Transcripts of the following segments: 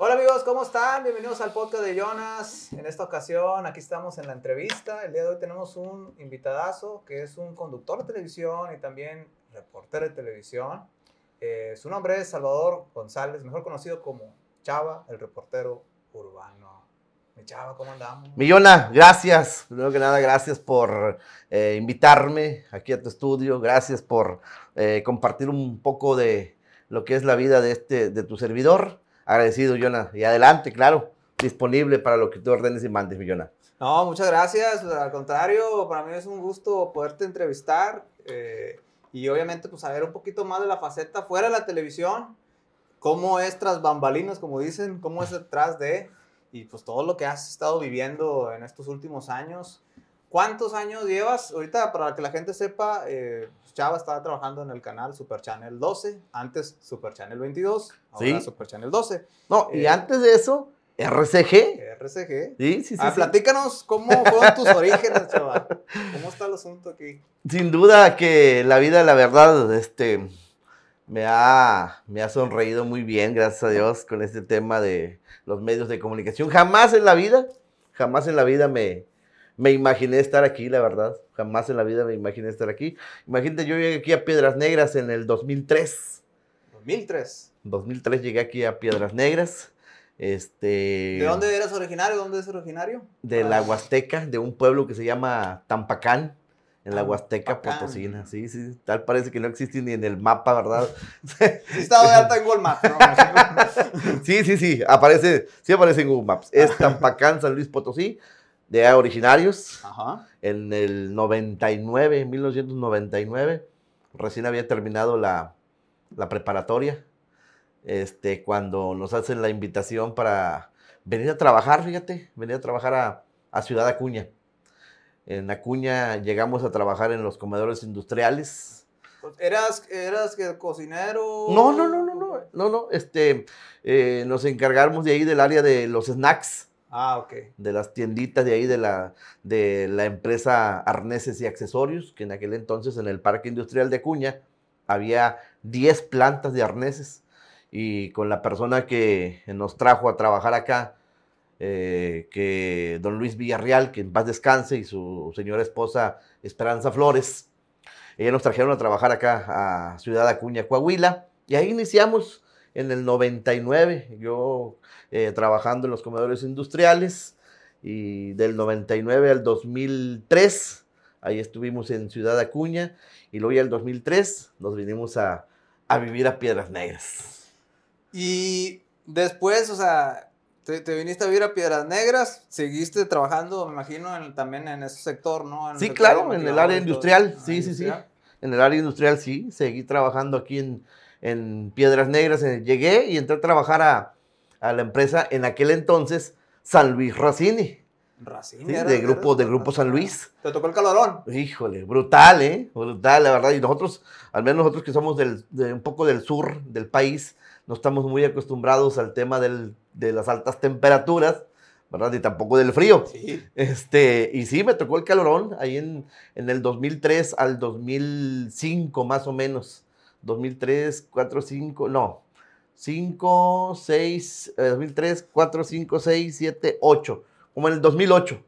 Hola amigos, ¿cómo están? Bienvenidos al podcast de Jonas. En esta ocasión, aquí estamos en la entrevista. El día de hoy tenemos un invitadazo que es un conductor de televisión y también reportero de televisión. Eh, su nombre es Salvador González, mejor conocido como Chava, el reportero urbano. Mi Chava, ¿cómo andamos? Millona, gracias. Primero que nada, gracias por eh, invitarme aquí a tu estudio. Gracias por eh, compartir un poco de lo que es la vida de, este, de tu servidor. Agradecido, Yona. Y adelante, claro, disponible para lo que tú ordenes y mandes, Millona. No, muchas gracias. Al contrario, para mí es un gusto poderte entrevistar eh, y obviamente pues saber un poquito más de la faceta fuera de la televisión, cómo es tras bambalinas, como dicen, cómo es detrás de y pues todo lo que has estado viviendo en estos últimos años. ¿Cuántos años llevas? Ahorita, para que la gente sepa, eh, Chava estaba trabajando en el canal Super Channel 12, antes Super Channel 22, ahora Super Channel 12. No, y eh, antes de eso, RCG. RCG. Sí, sí, sí. Ah, platícanos cómo fueron tus orígenes, chaval. ¿Cómo está el asunto aquí? Sin duda que la vida, la verdad, este, me ha, me ha sonreído muy bien, gracias a Dios, con este tema de los medios de comunicación. Jamás en la vida, jamás en la vida me, me imaginé estar aquí, la verdad. Jamás en la vida me imaginé estar aquí. Imagínate, yo llegué aquí a Piedras Negras en el 2003. 2003. 2003 llegué aquí a Piedras Negras. Este, ¿De dónde eres originario? ¿Dónde es originario? De la ah. Huasteca, de un pueblo que se llama Tampacán, en la Huasteca Potosina. Sí, sí, tal parece que no existe ni en el mapa, ¿verdad? sí, está de alta en Google Maps. ¿no? sí, sí, sí, aparece, sí aparece en Google Maps. Es Tampacán, San Luis Potosí de originarios. En el 99, 1999, recién había terminado la, preparatoria. Este, cuando nos hacen la invitación para venir a trabajar, fíjate, venir a trabajar a, a Ciudad Acuña. En Acuña llegamos a trabajar en los comedores industriales. ¿Eras, eras cocinero? No, no, no, no, no, no, no, este, eh, nos encargamos de ahí del área de los snacks. Ah, ok. De las tienditas de ahí de la, de la empresa Arneses y Accesorios, que en aquel entonces en el Parque Industrial de Acuña había 10 plantas de arneses. Y con la persona que nos trajo a trabajar acá, eh, que don Luis Villarreal, que en paz descanse, y su señora esposa Esperanza Flores, ellos nos trajeron a trabajar acá a Ciudad Acuña, Coahuila, y ahí iniciamos en el 99. Yo eh, trabajando en los comedores industriales y del 99 al 2003, ahí estuvimos en Ciudad Acuña y luego ya el 2003 nos vinimos a, vivir a Piedras Negras. Y después, o sea, te, viniste a vivir a Piedras Negras, seguiste trabajando, me imagino, también en ese sector, ¿no? sí, claro, en el área industrial, sí, sí, sí. En el área industrial, sí, seguí trabajando aquí en, en Piedras Negras. Eh, llegué y entré a trabajar a, a la empresa en aquel entonces San Luis Racini. Racini. de, grupo, de Grupo San Luis. ¿Te tocó el calorón? Híjole, brutal, ¿eh? Brutal, la verdad. Y nosotros, al menos nosotros que somos del, de un poco del sur del país, no estamos muy acostumbrados al tema del, de las altas temperaturas, ¿verdad? Y tampoco del frío. Sí. Este, y sí, me tocó el calorón ahí en, en el 2003 al 2005, más o menos. 2003, 4, 5, no, 5, 6, 2003, 4, 5, 6, 7, 8, como en el 2008.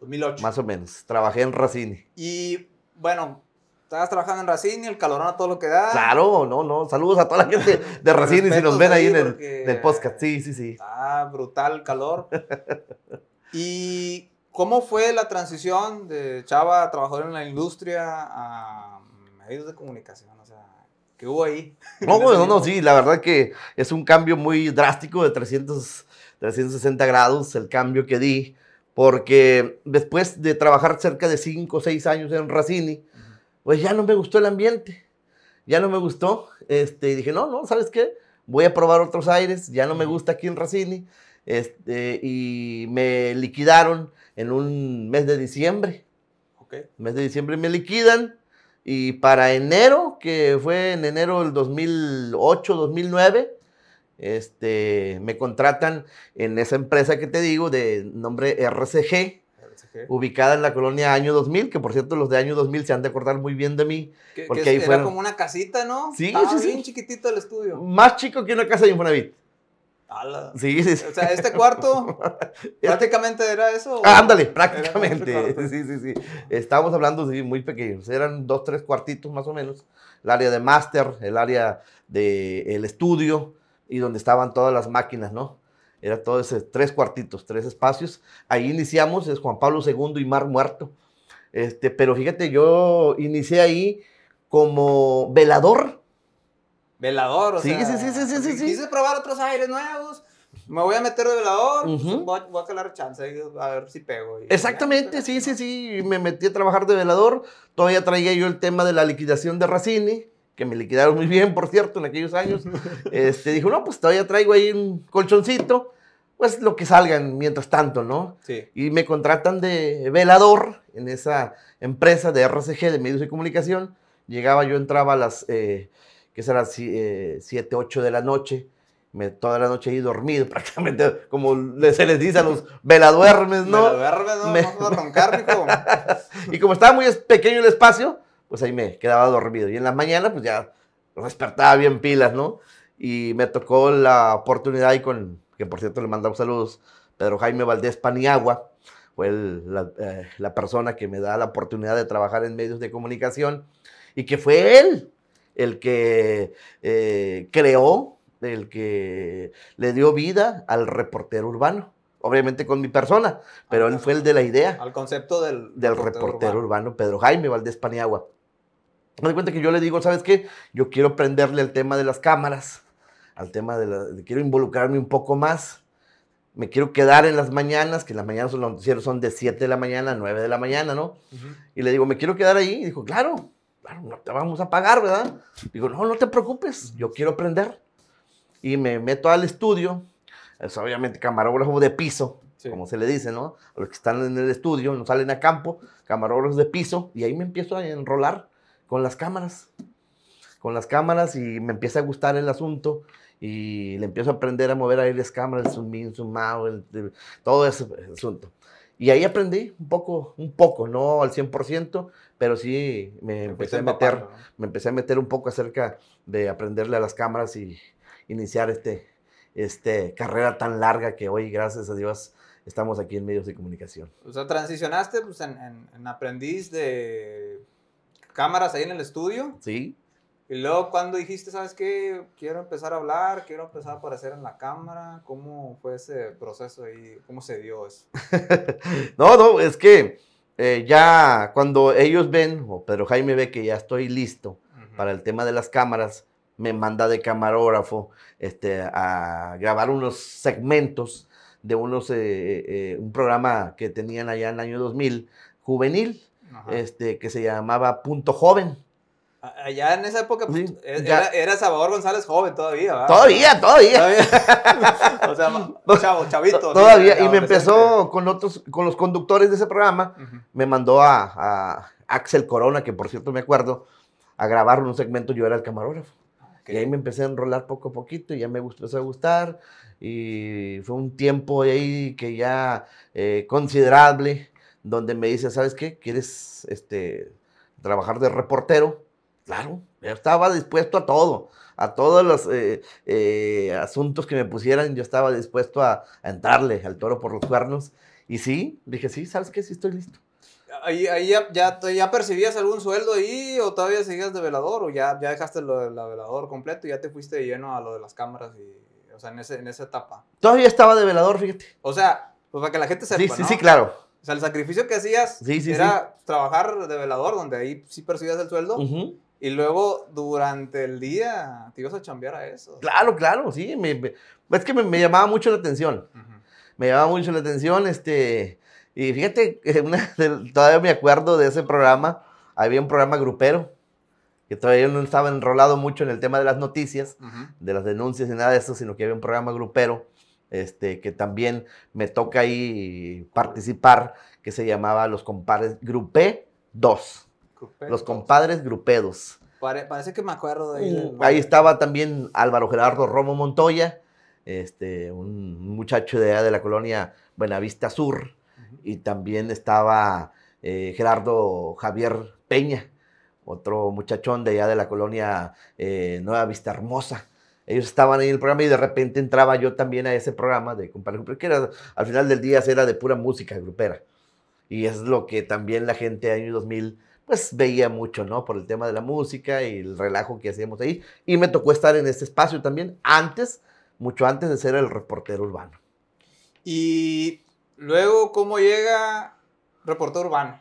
2008. Más o menos. Trabajé en Racini. Y bueno, estabas trabajando en Racini, el calorón a todo lo que da. Claro, no, no. Saludos a toda la gente de Racini si nos ven ahí en el podcast. Sí, sí, sí. Ah, brutal el calor. ¿Y cómo fue la transición de Chava, trabajador en la industria, a medios de comunicación? ¿Qué hubo ahí? No, no, no, sí, la verdad que es un cambio muy drástico de 300, 360 grados el cambio que di, porque después de trabajar cerca de 5 o 6 años en Racini, pues ya no me gustó el ambiente, ya no me gustó, este, y dije, no, no, ¿sabes qué? Voy a probar otros aires, ya no me gusta aquí en Racini, este, y me liquidaron en un mes de diciembre. Okay. Mes de diciembre me liquidan y para enero, que fue en enero del 2008, 2009, este, me contratan en esa empresa que te digo, de nombre RCG, ubicada en la colonia Año 2000, que por cierto los de Año 2000 se han de acordar muy bien de mí. porque ahí era como una casita, ¿no? Sí, Estaba sí, bien chiquitito el estudio. Más chico que una casa de Infonavit. Ala. Sí, sí, sí. O sea, este cuarto prácticamente era eso. Ah, ándale, prácticamente. Sí, sí, sí. Estábamos hablando sí, muy pequeños. Eran dos, tres cuartitos más o menos. El área de máster, el área del estudio y donde estaban todas las máquinas, ¿no? Era todo ese, tres cuartitos, tres espacios. Ahí iniciamos, es Juan Pablo II y Mar Muerto. Este, pero fíjate, yo inicié ahí como velador. Velador, o Sí, sea. sí, sí, sí, sí, sí, sí. Quise probar otros aires nuevos. Me voy a meter de velador. pues, Ujú. voy, a, voy a calar chance a ver si pego. Exactamente, sí, sí, sí. Me metí a trabajar de velador. Todavía traía yo el tema de la liquidación de Racini, que me liquidaron muy bien, por cierto, en aquellos años. Este, dijo, no, pues todavía traigo ahí un colchoncito. Pues lo que salgan mientras tanto, ¿no? Sí. Y me contratan de velador en esa empresa de RCG, de medios de comunicación. Llegaba, yo entraba a las, eh, que será 7, 8 de la noche. Me, toda la noche ahí dormido, prácticamente, como se les dice a los veladuermes, Me ¿no? lo duerme, ¿no? Me- Vamos a roncar, mijo. Y como estaba muy pequeño el espacio, pues ahí me quedaba dormido. Y en la mañana, pues ya despertaba bien pilas, ¿no? Y me tocó la oportunidad y con, que por cierto le mandamos saludos, Pedro Jaime Valdés Paniagua, fue el- la, eh, la persona que me da la oportunidad de trabajar en medios de comunicación y que fue él el que eh, creó, el que le dio vida al reportero urbano. Obviamente con mi persona, pero él fue el de la idea Al concepto del, del reportero urbano Pedro Jaime Valdés Paniagua. Me doy cuenta que yo le digo, ¿sabes qué? Yo quiero prenderle al tema de las cámaras, al tema de la... quiero involucrarme un poco más. Me quiero quedar en las mañanas, que las mañanas los noticieros son de 7 de la mañana a 9 de la mañana, ¿no? Y le digo, me quiero quedar ahí. Y dijo, claro, claro, no te vamos a pagar, ¿verdad? Digo, no, no te preocupes, yo quiero aprender. Y me meto al estudio, es obviamente camarógrafo de piso, Sí. como se le dice, ¿no? A los que están en el estudio, no salen a campo, camarógrafos de piso, y ahí me empiezo a enrolar con las cámaras. Con las cámaras y me empieza a gustar el asunto y le empiezo a aprender a mover ahí las cámaras, el zoom in, zoom out, el- el- todo ese asunto. Y ahí aprendí un poco, un poco, no al 100%, pero sí me empecé a meter, me empecé a meter un poco acerca de aprenderle a las cámaras y iniciar este, este carrera tan larga que hoy, gracias a Dios, estamos aquí en medios de comunicación. O sea, transicionaste pues, en, en- en aprendiz de cámaras ahí en el estudio. ¿Sí? Y luego, cuando dijiste, ¿sabes qué? Quiero empezar a hablar, quiero empezar a aparecer en la cámara. ¿Cómo fue ese proceso ahí? ¿Cómo se dio eso? No, no, es que eh, ya cuando ellos ven, o Pedro Jaime ve que ya estoy listo para el tema de las cámaras, me manda de camarógrafo este, a grabar unos segmentos de unos, eh, eh, un programa que tenían allá en el año 2000, juvenil, Ajá. este, que se llamaba Punto Joven. Allá en esa época, pues, Sí, era, era Salvador González joven todavía, ¿verdad? Todavía, todavía. Todavía. o sea, chavo, chavito. Todavía, y me empezó con otros, con los conductores de ese programa, me mandó a, a Axel Corona, que por cierto me acuerdo, a grabar un segmento, yo era el camarógrafo. Y ahí me empecé a enrolar poco a poquito y ya me gustó, empezó a gustar. Y fue un tiempo ahí que ya eh, considerable, donde me dice, ¿sabes qué? ¿Quieres este, trabajar de reportero? Claro, yo estaba dispuesto a todo, a todos los eh, eh, asuntos que me pusieran, yo estaba dispuesto a, a entrarle al toro por los cuernos. Y sí, dije, sí, ¿sabes qué? Sí estoy listo. Ahí, ahí ya, ya, ya percibías algún sueldo ahí o todavía seguías de velador o ya, ya dejaste lo del velador completo y ya te fuiste de lleno a lo de las cámaras y, o sea, en, ese, en esa etapa. Todavía estaba de velador, fíjate. O sea, pues para que la gente sepa, Sí, sí, ¿no? sí, claro. O sea, el sacrificio que hacías Sí, sí, era trabajar de velador, donde ahí sí percibías el sueldo, Ujú. Y luego durante el día te ibas a chambear a eso. Claro, claro, sí. me- me- es que me, me llamaba mucho la atención. Ujú. Me llamaba mucho la atención, este... Y fíjate, una todavía me acuerdo de ese programa. Había un programa grupero, que todavía no estaba enrolado mucho en el tema de las noticias, Ujú. de las denuncias y nada de eso, sino que había un programa grupero, este, que también me toca ahí participar, que se llamaba Los Compadres Grupé 2. Los Compadres Grupedos. Pare- parece que me acuerdo de ahí. del- Uh, Ahí estaba también Álvaro Gerardo Romo Montoya, este, un muchacho de allá de la colonia Buenavista Sur, y también estaba eh, Gerardo Javier Peña, otro muchachón de allá de la colonia eh, Nueva Vista Hermosa. Ellos estaban ahí en el programa y de repente entraba yo también a ese programa de compadre, que era, al final del día era de pura música grupera. Y es lo que también la gente año 2000 pues veía mucho, ¿no? Por el tema de la música y el relajo que hacíamos ahí. Y me tocó estar en este espacio también antes, mucho antes de ser el reportero urbano. Y luego, ¿cómo llega reportero urbano?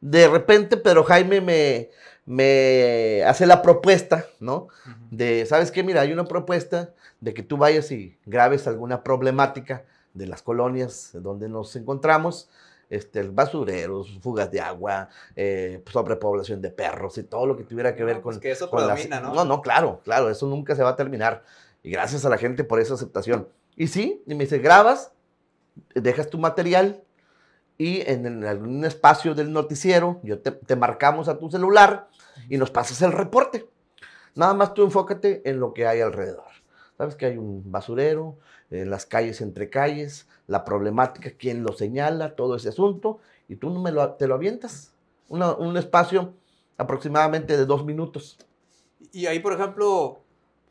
De repente, pero Jaime me, me hace la propuesta, ¿no? De, ¿sabes qué? Mira, hay una propuesta de que tú vayas y grabes alguna problemática de las colonias donde nos encontramos, este, basureros, fugas de agua, eh, sobrepoblación de perros y todo lo que tuviera que ver pues con... que eso con predomina, ¿no? No, no, claro, claro, eso nunca se va a terminar. Y gracias a la gente por esa aceptación. Y sí, y me dice, grabas, dejas tu material y en, en algún espacio del noticiero, yo te, te marcamos a tu celular y nos pasas el reporte. Nada más tú enfócate en lo que hay alrededor. Sabes que hay un basurero, en las calles entre calles, la problemática, quién lo señala, todo ese asunto, y tú no me lo, te lo avientas. Una- un espacio aproximadamente de dos minutos. Y ahí, por ejemplo,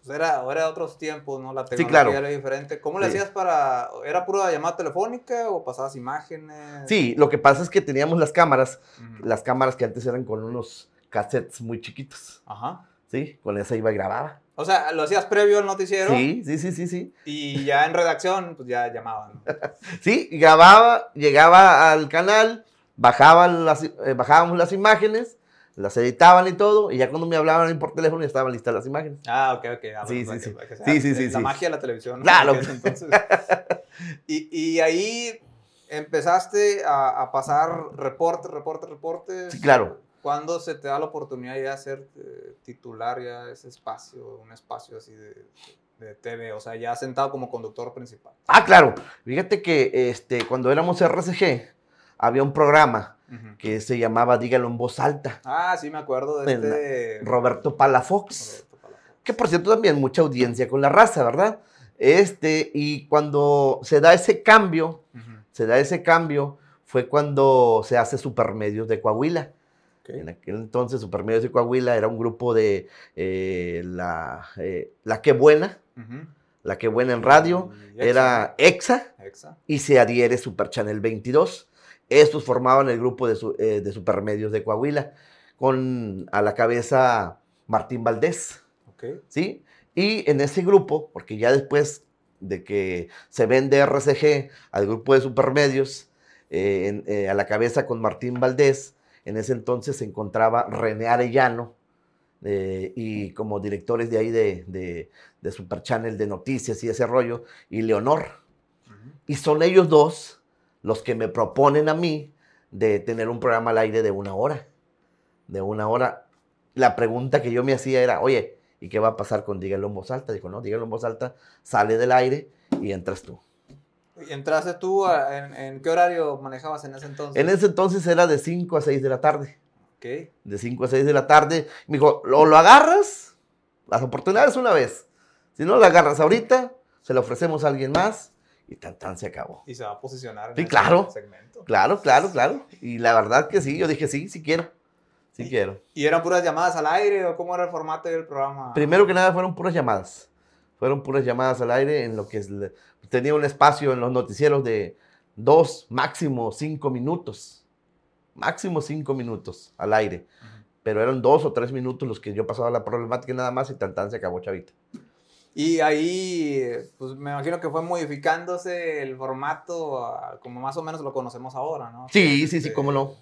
pues era, era otros tiempos, ¿no? La Sí, tecnología claro. era diferente. ¿Cómo le Sí. hacías para...? ¿Era pura llamada telefónica o pasabas imágenes? Sí, lo que pasa es que teníamos las cámaras, Ujú. las cámaras que antes eran con unos cassettes muy chiquitos, Ajá. ¿sí? Con esa iba y grababa. O sea, lo hacías previo al noticiero Sí, sí, sí, sí, sí. y ya en redacción, pues ya llamaban. Sí, grababa, llegaba al canal, bajaban las, eh, bajábamos las imágenes, las editaban y todo, y ya cuando me hablaban por teléfono ya estaban listas las imágenes. Ah, ok, ok. Ah, Sí, bueno, sí, para que- sí. para que Sí, sí, sí, La sí. magia de la televisión. ¿no? Claro. Entonces. y, y ahí empezaste a, a pasar reportes, reportes, reportes. Sí, claro. ¿Cuándo se te da la oportunidad ya de ser eh, titular ya ese espacio, un espacio así de, de TV? O sea, ya sentado como conductor principal. Ah, claro. Fíjate que este, cuando éramos RCG, había un programa que se llamaba Dígalo en voz alta. Ah, sí, me acuerdo de este... Roberto Palafox. Roberto Palafox. Que por cierto también mucha audiencia con la raza, ¿verdad? Este, y cuando se da ese cambio, se da ese cambio, fue cuando se hace Supermedios de Coahuila. En aquel entonces, Supermedios de Coahuila era un grupo de eh, la, eh, la Que Buena, la Que Buena en radio, era EXA. Exa. y se adhiere Super Channel 22. Estos formaban el grupo de, su- eh, de Supermedios de Coahuila, con a la cabeza Martín Valdés. Ok. ¿sí? Y en ese grupo, porque ya después de que se vende RCG al grupo de supermedios, en- a la cabeza con Martín Valdés, en ese entonces se encontraba René Arellano, eh, y como directores de ahí de, de, de Super Channel de noticias y ese rollo, y Leonor. Y son ellos dos los que me proponen a mí de tener un programa al aire de una hora. De una hora. La pregunta que yo me hacía era, oye, ¿y qué va a pasar con Dígalo en voz alta? Dijo, no, Dígalo en voz alta, sale del aire y entras tú. ¿Y entraste tú a- en, en qué horario manejabas en ese entonces? En ese entonces era de 5 a 6 de la tarde. Ok. De 5 a 6 de la tarde. Me dijo, o lo agarras, las oportunidades una vez. Si no lo agarras ahorita, se lo ofrecemos a alguien más y tan tan se acabó. Y se va a posicionar en Sí, ese claro. segmento. Claro, claro, claro. Y la verdad que sí, yo dije, sí, sí quiero. Sí Y- quiero. ¿Y eran puras llamadas al aire o cómo era el formato del programa? Primero que nada fueron puras llamadas. Fueron puras llamadas al aire en lo que es tenía un espacio en los noticieros de dos, máximo cinco minutos. Máximo cinco minutos al aire. Ujú. Pero eran dos o tres minutos los que yo pasaba la problemática nada más y tan tan se acabó, chavita. Y ahí, pues me imagino que fue modificándose el formato a- como más o menos lo conocemos ahora, ¿no? Sí, Que, sí, sí, cómo no.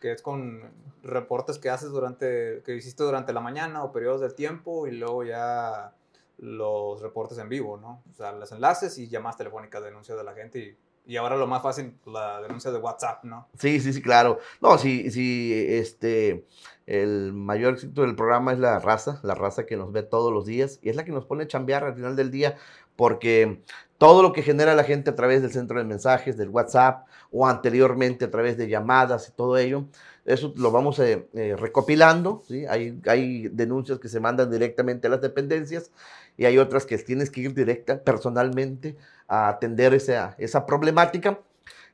Que es con reportes que haces durante, que hiciste durante la mañana o periodos de tiempo y luego ya los reportes en vivo, ¿no? O sea, los enlaces y llamadas telefónicas, denuncias de la gente y, y ahora lo más fácil, la denuncia de WhatsApp, ¿no? Sí, sí, sí, claro. No, sí, sí, este, el mayor éxito del programa es la raza, la raza que nos ve todos los días y es la que nos pone a chambear al final del día porque todo lo que genera la gente a través del centro de mensajes, del WhatsApp o anteriormente a través de llamadas y todo ello, eso lo vamos eh, eh, recopilando, ¿sí? Hay, hay denuncias que se mandan directamente a las dependencias y hay otras que tienes que ir directa, personalmente, a atender esa, esa problemática.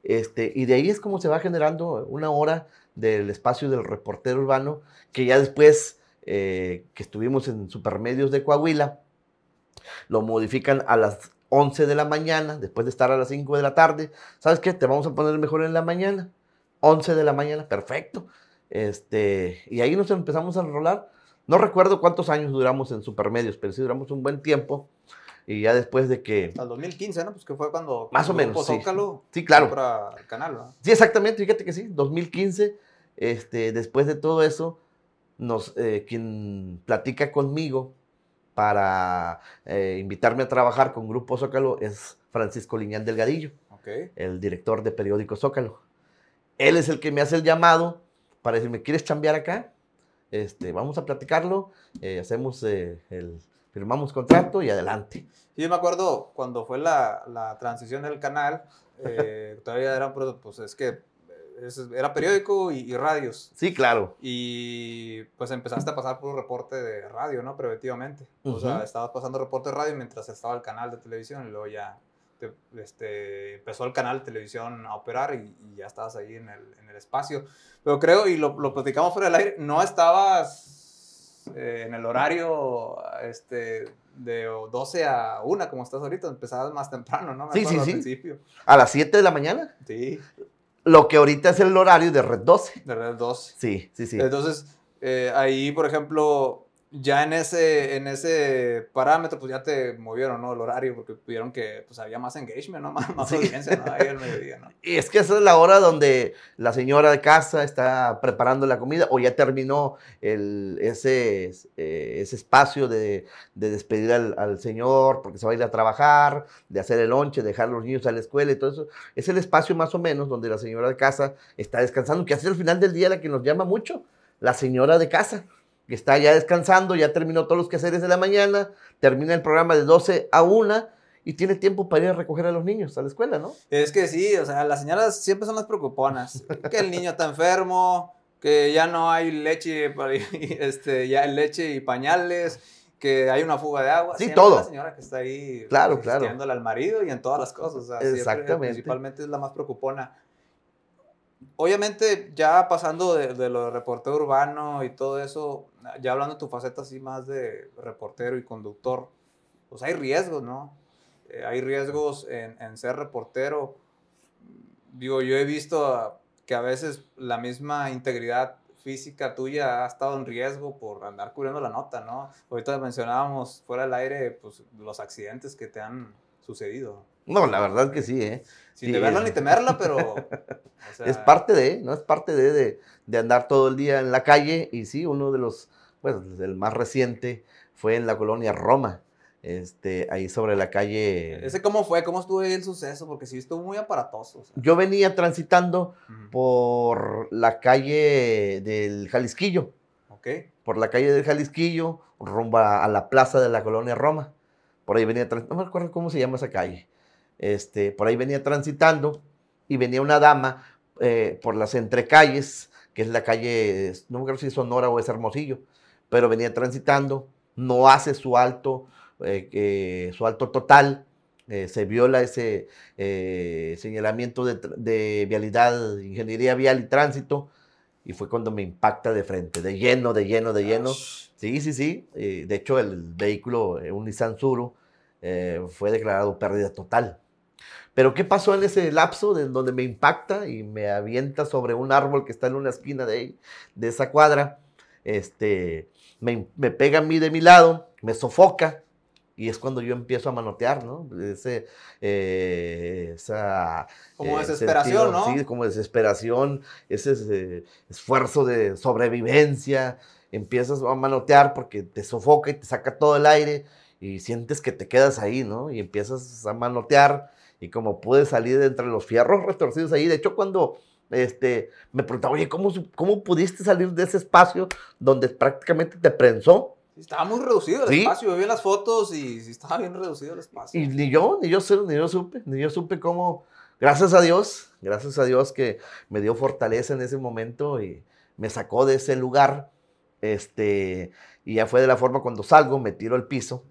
Este, y de ahí es como se va generando una hora del espacio del reportero urbano, que ya después eh, que estuvimos en Supermedios de Coahuila, Lo modifican a las 11 de la mañana, después de estar a las 5 de la tarde. ¿Sabes qué? Te vamos a poner mejor en la mañana. 11 de la mañana, perfecto. Este, y ahí nos empezamos a enrolar. No recuerdo cuántos años duramos en Supermedios, pero sí duramos un buen tiempo. Y ya después de que... Al 2015, ¿no? Pues que fue cuando... Más o menos, sí. Zócalo Sí, claro. compra el canal, ¿no? Sí, exactamente, fíjate que sí, 2015, este, después de todo eso, nos, eh, quien platica conmigo para eh, invitarme a trabajar con Grupo Zócalo es Francisco Liñán Delgadillo, Ok. el director de periódico Zócalo. Él es el que me hace el llamado para decirme, ¿quieres chambear acá? Este, vamos a platicarlo, eh, hacemos el, firmamos contrato y adelante. Sí, yo me acuerdo cuando fue la, la transición del canal, eh, todavía eran, pro- pues es que era periódico y, y radios. Sí, claro. Y pues empezaste a pasar por un reporte de radio, ¿no? Preventivamente. O sea, estabas pasando reporte de radio mientras estaba el canal de televisión y luego ya te- este, empezó el canal de televisión a operar y, y ya estabas ahí en el, en el espacio. Pero creo, y lo, lo platicamos fuera del aire, no estabas eh, en el horario este, de 12 a 1 como estás ahorita, empezabas más temprano, ¿no? Me Sí, sí, al sí. principio. A las 7 de la mañana, Sí, lo que ahorita es el horario de Red 12. de verdad 12. Sí, sí, sí. Entonces, eh, ahí, por ejemplo, ya en ese, en ese parámetro, pues ya te movieron, ¿no? El horario, porque vieron que pues, había más engagement, ¿no? Más, más Sí. audiencia, ¿no? Ahí al mediodía, ¿no? Y es que esa es la hora donde la señora de casa está preparando la comida o ya terminó el, ese, eh, ese espacio de, de despedir al, al señor porque se va a ir a trabajar, de hacer el lonche, dejar a los niños a la escuela y todo eso. Es el espacio más o menos donde la señora de casa está descansando, que hace al final del día la que nos llama mucho, la señora de casa, que está ya descansando, ya terminó todos los quehaceres de la mañana, termina el programa de 12 a 1 y tiene tiempo para ir a recoger a los niños a la escuela, ¿no? Es que sí, o sea, las señoras siempre son las preocuponas. Que el niño está enfermo, que ya no hay leche, para- este, ya leche y pañales, que hay una fuga de agua. Sí, Siempre todo. La señora que está ahí Claro, claro. al marido y en todas las cosas. o sea, siempre, Exactamente. principalmente es la más preocupona. Obviamente, ya pasando de, de lo de reportero urbano y todo eso, ya hablando de tu faceta así más de reportero y conductor, pues hay riesgos, ¿no? Eh, hay riesgos en, en ser reportero. Digo, yo he visto que a veces la misma integridad física tuya ha estado en riesgo por andar cubriendo la nota, ¿no? Ahorita mencionábamos fuera del aire, pues, los accidentes que te han sucedido. No, la verdad que sí, ¿eh? Sin Sí, deberla es- ni temerla, pero... o sea, es parte de, ¿no? Es parte de, de, de andar todo el día en la calle. Y sí, uno de los, bueno, el más reciente fue en la colonia Roma, este, ahí sobre la calle. ¿Ese cómo fue? ¿Cómo estuvo ahí el suceso? Porque sí estuvo muy aparatoso. o sea. Yo venía transitando por la calle del Jalisquillo, Ok. por la calle del Jalisquillo, rumbo a, a la plaza de la colonia Roma. Por ahí venía, trans- no me acuerdo cómo se llama esa calle. Este, por ahí venía transitando y venía una dama eh, por las entrecalles, que es la calle, no me acuerdo si es Sonora o es Hermosillo, pero venía transitando, no hace su alto, eh, eh, su alto total, eh, se viola ese señalamiento de, vialidad, ingeniería vial y tránsito, y fue cuando me impacta de frente, de lleno, de lleno, de lleno. Sí, sí, sí. de hecho, el vehículo, eh, un Nissan Suru, eh, fue declarado pérdida total. Pero ¿qué pasó en ese lapso de donde me impacta y me avienta sobre un árbol que está en una esquina de, de esa cuadra? Este, me, me pega a mí de mi lado, me sofoca y es cuando yo empiezo a manotear, ¿no? Ese, eh, esa... Como eh, desesperación, sentido, ¿no? Sí, como desesperación, ese eh, esfuerzo de sobrevivencia, empiezas a manotear porque te sofoca y te saca todo el aire y sientes que te quedas ahí, ¿no? Y empiezas a manotear y como puedes salir de entre los fierros retorcidos ahí. De hecho, cuando este, me preguntaba, oye, ¿cómo, ¿cómo pudiste salir de ese espacio donde prácticamente te prensó? Estaba muy reducido el Sí. espacio. Yo vi las fotos y estaba bien reducido el espacio. Y ni yo, ni yo, sé- ni yo supe, ni yo supe cómo, gracias a Dios, gracias a Dios que me dio fortaleza en ese momento y me sacó de ese lugar, este, y ya fue de la forma cuando salgo, me tiro al piso,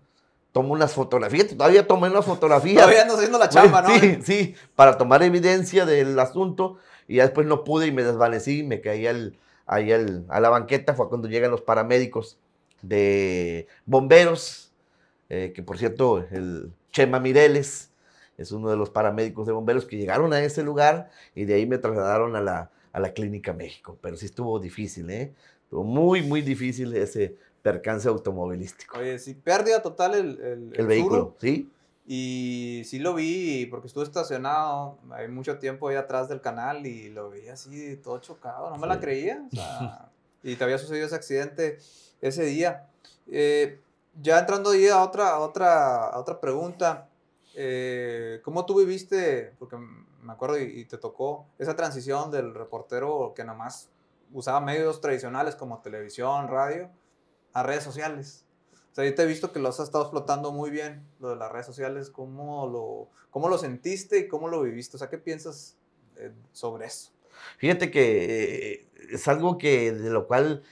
tomo unas fotografías, todavía tomé unas fotografías. Todavía ando haciendo la chamba, ¿no? Sí, sí, para tomar evidencia del asunto y ya después no pude y me desvanecí, me caí al, ahí al- a la banqueta, fue cuando llegan los paramédicos de bomberos eh, que por cierto, el Chema Mireles es uno de los paramédicos de bomberos que llegaron a ese lugar y de ahí me trasladaron a la, a la Clínica México. Pero sí estuvo difícil, ¿eh? Estuvo muy, muy difícil ese percance automovilístico. Oye, sí, pérdida total el, el, El vehículo, ¿sí? Y sí lo vi porque estuve estacionado hay mucho tiempo ahí atrás del canal y lo vi así todo chocado, no me la Sí. creía. o sea, y te había sucedido ese accidente ese día. Eh, ya entrando ahí a otra, a otra, a otra pregunta, eh, ¿cómo tú viviste, porque me acuerdo y, y te tocó, esa transición del reportero que nada más usaba medios tradicionales como televisión, radio, a redes sociales? O sea, yo te he visto que los has estado explotando muy bien, lo de las redes sociales. ¿Cómo lo, cómo lo sentiste y cómo lo viviste? O sea, ¿qué piensas eh, sobre eso? Fíjate que eh, es algo que de lo cual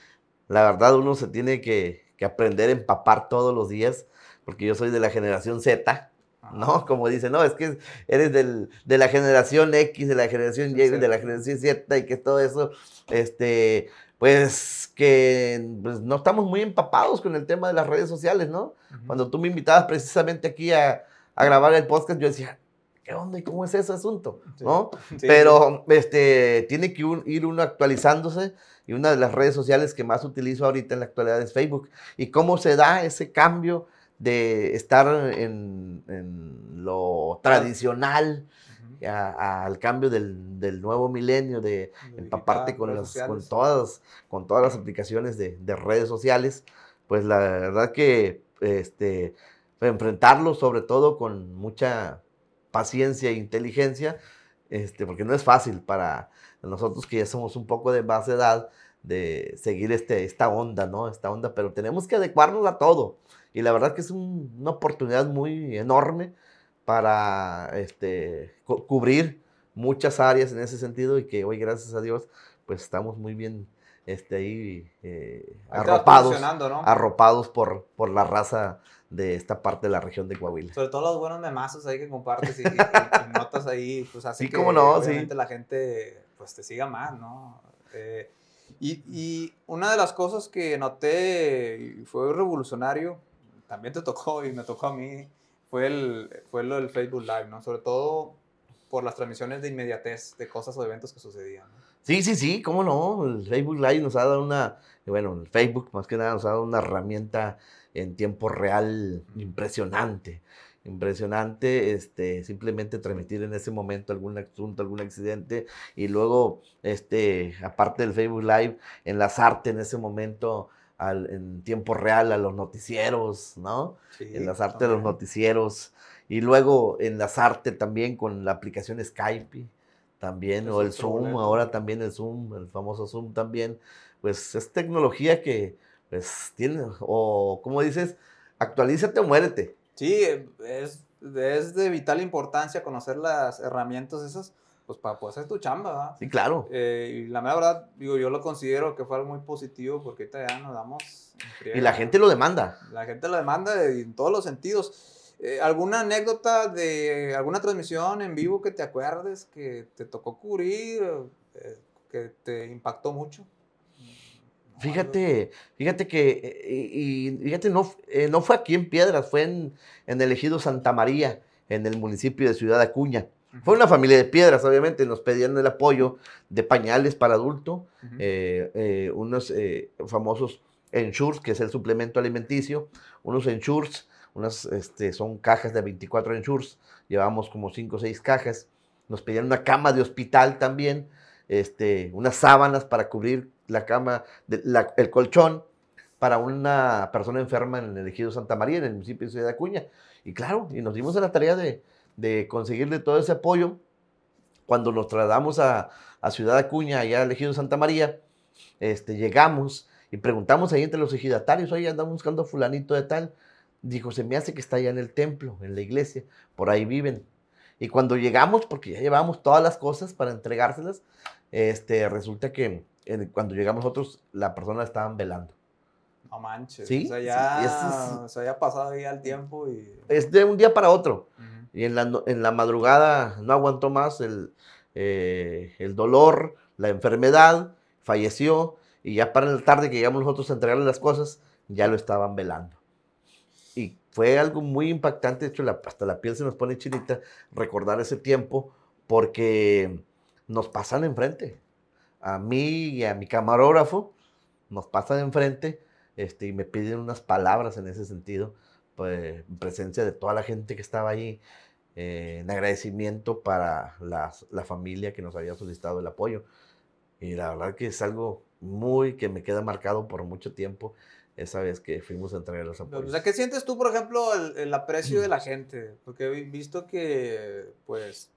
la verdad uno se tiene que, que aprender a empapar todos los días, porque yo soy de la generación Z, ¿no? Como dicen, no, es que eres del, de la generación X, de la generación Y, de la generación Z y que todo eso, este, pues que pues, no estamos muy empapados con el tema de las redes sociales, ¿no? Cuando tú me invitabas precisamente aquí a, a grabar el podcast, yo decía, ¿qué onda y cómo es ese asunto? Sí. ¿No? Sí, Pero este, tiene que un- ir uno actualizándose y una de las redes sociales que más utilizo ahorita en la actualidad es Facebook. ¿Y cómo se da ese cambio de estar en, en lo tradicional Ujú. a- al cambio del, del nuevo milenio, de empaparte con, las, con, todas, con todas las aplicaciones de, de redes sociales? Pues la verdad que este, enfrentarlo sobre todo con mucha paciencia e inteligencia, este, porque no es fácil para nosotros que ya somos un poco de más edad de seguir este, esta onda, ¿no? Esta onda, pero tenemos que adecuarnos a todo. Y la verdad que es un- una oportunidad muy enorme para este, cu- cubrir muchas áreas en ese sentido y que hoy, gracias a Dios, pues estamos muy bien este, ahí eh, Ahí arropados, arropados por, por la raza de esta parte de la región de Coahuila. Sobre todo los buenos memazos ahí que compartes y, y- y notas ahí, pues hace Sí, que no, sí. la gente pues te siga más, ¿no? Eh, y, y una de las cosas que noté y fue revolucionario, también te tocó y me tocó a mí, fue, el, fue lo del Facebook Live, ¿no? Sobre todo por las transmisiones de inmediatez de cosas o eventos que sucedían. ¿no? Sí, sí, sí, cómo no. El Facebook Live nos ha dado una, bueno, el Facebook más que nada nos ha dado una herramienta en tiempo real impresionante. Impresionante, este, simplemente transmitir en ese momento algún asunto, algún accidente y luego, este, aparte del Facebook Live, enlazarte en ese momento al- en tiempo real a los noticieros, ¿no? Sí, enlazarte a los también. noticieros y luego enlazarte también con la aplicación Skype también o el Zoom, boleto. ahora también el Zoom, el famoso Zoom también, pues es tecnología que pues tiene, o como dices, actualízate o muérete. Sí, es, es de vital importancia conocer las herramientas esas, pues para poder hacer tu chamba, ¿verdad? Sí, claro. Eh, y la mera verdad, digo, yo lo considero que fue algo muy positivo porque ahorita ya nos damos. Y la gente lo demanda. La gente lo demanda de- en todos los sentidos. Eh, ¿Alguna anécdota de alguna transmisión en vivo que te acuerdes que te tocó cubrir, eh, que te impactó mucho? Fíjate, fíjate que, eh, y, y fíjate, no, no fue aquí en Piedras, fue en, en el ejido Santa María, en el municipio de Ciudad Acuña. Fue una familia de piedras, obviamente, nos pedían el apoyo de pañales para adulto, eh, eh, unos eh, famosos ensures, que es el suplemento alimenticio, unos ensures, unas este, son cajas de 24 ensures, llevamos como 5 o 6 cajas, nos pedían una cama de hospital también, este, unas sábanas para cubrir la cama, de- la- el colchón para una persona enferma en el ejido Santa María, en el municipio de Ciudad Acuña. Y claro, y nos dimos a la tarea de, de conseguirle todo ese apoyo. Cuando nos trasladamos a, a Ciudad Acuña, allá al ejido Santa María, este, llegamos y preguntamos ahí entre los ejidatarios, oye, andamos buscando a fulanito de tal. Dijo, se me hace que está allá en el templo, en la iglesia, por ahí viven. Y cuando llegamos, porque ya llevábamos todas las cosas para entregárselas, este, resulta que cuando llegamos nosotros, la persona la estaban velando. No manches. Sí, o sea, sí, ya había pasado ya el tiempo y. Es de un día para otro. Y en la, en la madrugada no aguantó más el, eh, el dolor, la enfermedad, falleció. Y ya para la tarde que llegamos nosotros a entregarle las cosas, ya lo estaban velando. Y fue algo muy impactante, de hecho hasta la piel se nos pone chinita recordar ese tiempo porque nos pasan enfrente. A mí y a mi camarógrafo nos pasan enfrente este, y me piden unas palabras en ese sentido, pues, en presencia de toda la gente que estaba ahí, eh, en agradecimiento para la, la familia que nos había solicitado el apoyo. Y la verdad que es algo muy que me queda marcado por mucho tiempo esa vez que fuimos a entregar los apoyos. O sea, ¿qué sientes tú, por ejemplo, el, el aprecio de la gente? Porque he visto que, pues,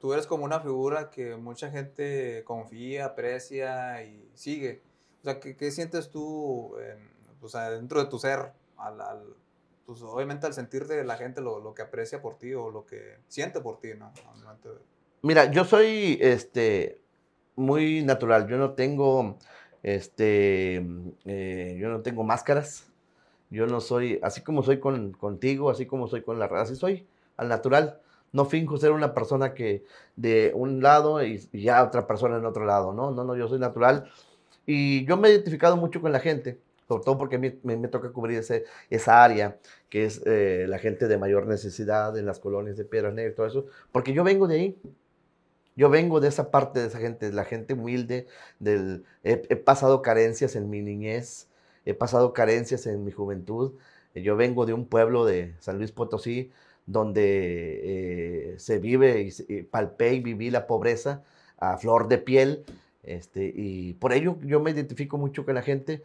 tú eres como una figura que mucha gente confía, aprecia y sigue. O sea, ¿qué, qué sientes tú o sea, dentro de tu ser? Al, al, pues, obviamente al sentir de la gente lo, lo, que aprecia por ti o lo que siente por ti, ¿no? Mira, yo soy este, muy natural. Yo no tengo, este, eh, yo no tengo máscaras. Yo no soy, así como soy con, contigo, así como soy con la red, así soy, al natural. No finjo ser una persona que de un lado y, ya otra persona en otro lado, ¿no? No, no, yo soy natural. Y yo me he identificado mucho con la gente, sobre todo porque mí me, me toca cubrir ese, esa área, que es eh, la gente de mayor necesidad en las colonias de Piedras Negras, todo eso, porque yo vengo de ahí. Yo vengo de esa parte de esa gente, de la gente humilde, del, he, he, pasado carencias en mi niñez, he pasado carencias en mi juventud. Yo vengo de un pueblo de San Luis Potosí, donde eh, se vive y, y, palpé y viví la pobreza a flor de piel. Este, y por ello yo me identifico mucho con la gente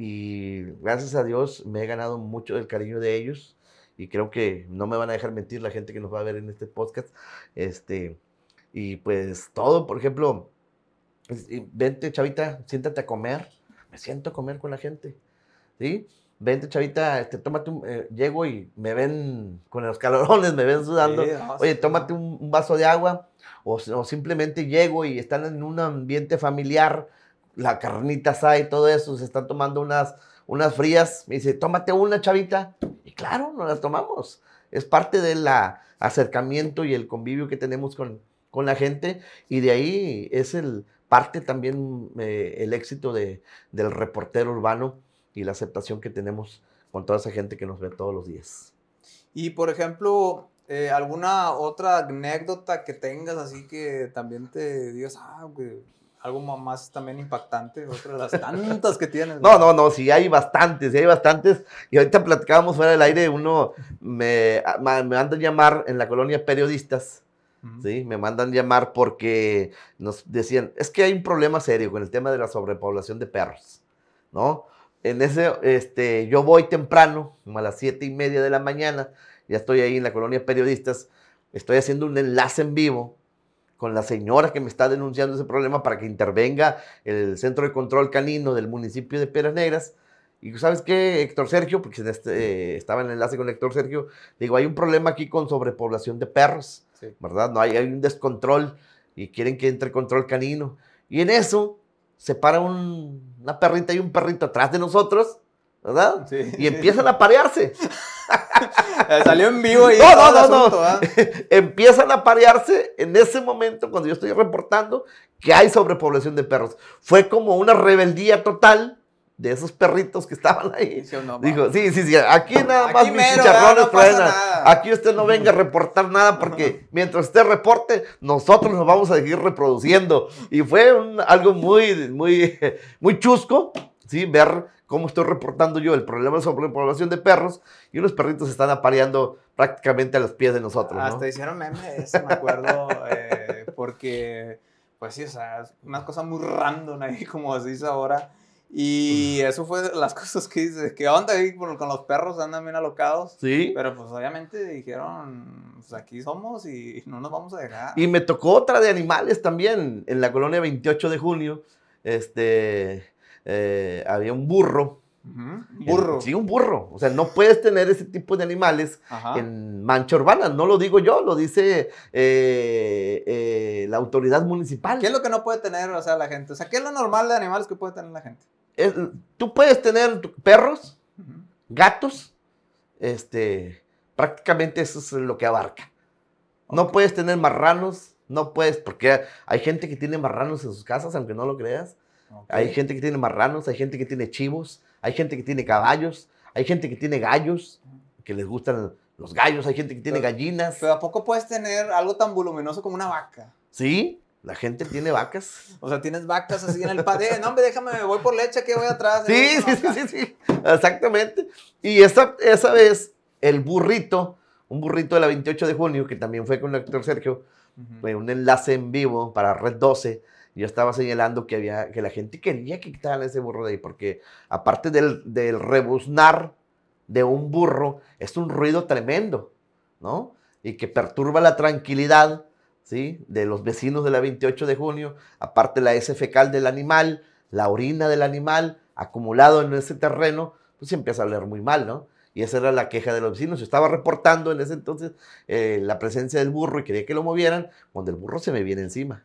y gracias a Dios me he ganado mucho el cariño de ellos y creo que no me van a dejar mentir la gente que nos va a ver en este podcast. Este, y pues todo, por ejemplo, vente chavita, siéntate a comer, me siento a comer con la gente, ¿sí? Vente chavita, este, tómate un, eh, llego y me ven con los calorones, me ven sudando, sí, oye, tómate un, un, vaso de agua, o, o, simplemente llego y están en un ambiente familiar, la carnita asada y todo eso, se están tomando unas, unas frías, me dice, tómate una chavita, y claro, nos las tomamos, es parte del acercamiento y el convivio que tenemos con, con la gente. Y de ahí es el parte también eh, el éxito de, del reportero urbano y la aceptación que tenemos con toda esa gente que nos ve todos los días. Y por ejemplo, eh, alguna otra anécdota que tengas así que también te digas, ah, que algo más también impactante, otra de las tantas que tienes. ¿no? no, no, no, sí hay bastantes, sí hay bastantes. Y ahorita platicábamos fuera del aire, uno me, me mandan llamar en la colonia periodistas ¿sí? Me mandan llamar porque nos decían, es que hay un problema serio con el tema de la sobrepoblación de perros, ¿no? En ese, este, yo voy temprano, como a las siete y media de la mañana, ya estoy ahí en la colonia periodistas, estoy haciendo un enlace en vivo con la señora que me está denunciando ese problema para que intervenga el Centro de Control Canino del municipio de Piedras Negras. Y ¿sabes qué, Héctor Sergio? Porque este, eh, estaba en el enlace con Héctor Sergio. Digo, hay un problema aquí con sobrepoblación de perros. Sí. ¿verdad? No hay, hay, un descontrol y quieren que entre control canino. Y en eso se para un, una perrita y un perrito atrás de nosotros, ¿verdad? Sí. Y empiezan a parearse. Salió en vivo ahí. No, no, no, asunto, no. ¿eh? empiezan a parearse en ese momento cuando yo estoy reportando que hay sobrepoblación de perros. Fue como una rebeldía total de esos perritos que estaban ahí. Sí, no, Dijo, sí, sí, sí, aquí nada más aquí mis mero, chicharrones no truenan. Aquí usted no venga a reportar nada porque mientras usted reporte, nosotros nos vamos a seguir reproduciendo. Y fue un, algo muy, muy, muy chusco, ¿sí? Ver cómo estoy reportando yo el problema de sobrepoblación de perros y unos perritos están apareando prácticamente a los pies de nosotros. Hasta ¿no? hicieron memes, me acuerdo, eh, porque, pues sí, o sea, una cosa muy random ahí, como se dice ahora. Y eso fue las cosas que dice, ¿qué onda ahí con los perros? Andan bien alocados. Sí. Pero pues obviamente dijeron, pues aquí somos y no nos vamos a dejar. Y me tocó otra de animales también, en la colonia 28 de junio, este, eh, había un burro. Uh -huh. Burro. Sí, un burro. O sea, no puedes tener ese tipo de animales Ajá. en mancha urbana. No lo digo yo, lo dice eh, eh, la autoridad municipal. ¿Qué es lo que no puede tener o sea, la gente? O sea, ¿qué es lo normal de animales que puede tener la gente? Es, tú puedes tener perros, uh -huh. gatos, este, prácticamente eso es lo que abarca. Okay. No puedes tener marranos, no puedes, porque hay gente que tiene marranos en sus casas, aunque no lo creas. Okay. Hay gente que tiene marranos, hay gente que tiene chivos, hay gente que tiene caballos, hay gente que tiene gallos, que les gustan los gallos, hay gente que tiene Pero- gallinas. Pero ¿a poco puedes tener algo tan voluminoso como una vaca? Sí, la gente tiene vacas. O sea, tienes vacas así en el padre. No, hombre, déjame, me voy por leche, que voy atrás. Sí, Eh, sí, sí, sí, sí, exactamente. Y esa, esa vez, el burrito, un burrito de la 28 de junio, que también fue con el doctor Sergio, fue un enlace en vivo para Red 12. Yo estaba señalando que, había, que la gente quería que quitaran ese burro de ahí, porque aparte del, del rebuznar de un burro, es un ruido tremendo, ¿no? Y que perturba la tranquilidad, ¿sí? De los vecinos de la 28 de junio, aparte la S fecal del animal, la orina del animal acumulado en ese terreno, pues empieza a oler muy mal, ¿no? Y esa era la queja de los vecinos. Yo estaba reportando en ese entonces eh, la presencia del burro y quería que lo movieran, cuando el burro se me viene encima,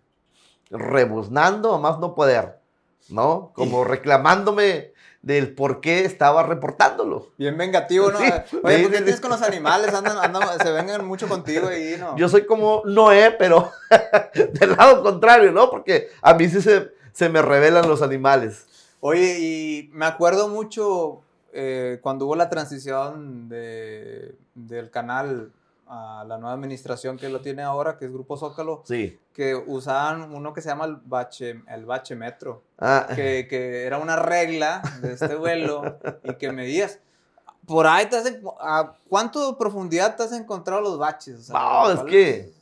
rebuznando a más no poder, ¿no? Como reclamándome del por qué estaba reportándolo. Bien vengativo, ¿no? Sí, Oye, ¿por qué tienes con los animales? Andan, andan, se vengan mucho contigo ahí, ¿no? Yo soy como Noé, pero del lado contrario, ¿no? Porque a mí sí se, se me revelan los animales. Oye, y me acuerdo mucho eh, cuando hubo la transición de, del canal a la nueva administración que lo tiene ahora, que es Grupo Zócalo, Sí. que usaban uno que se llama el bache, el bache metro, Ah, que, que era una regla de este vuelo y que medías. Por ahí te has, ¿a cuánto profundidad te has encontrado los baches? O sea, No, es ¿cuál- que,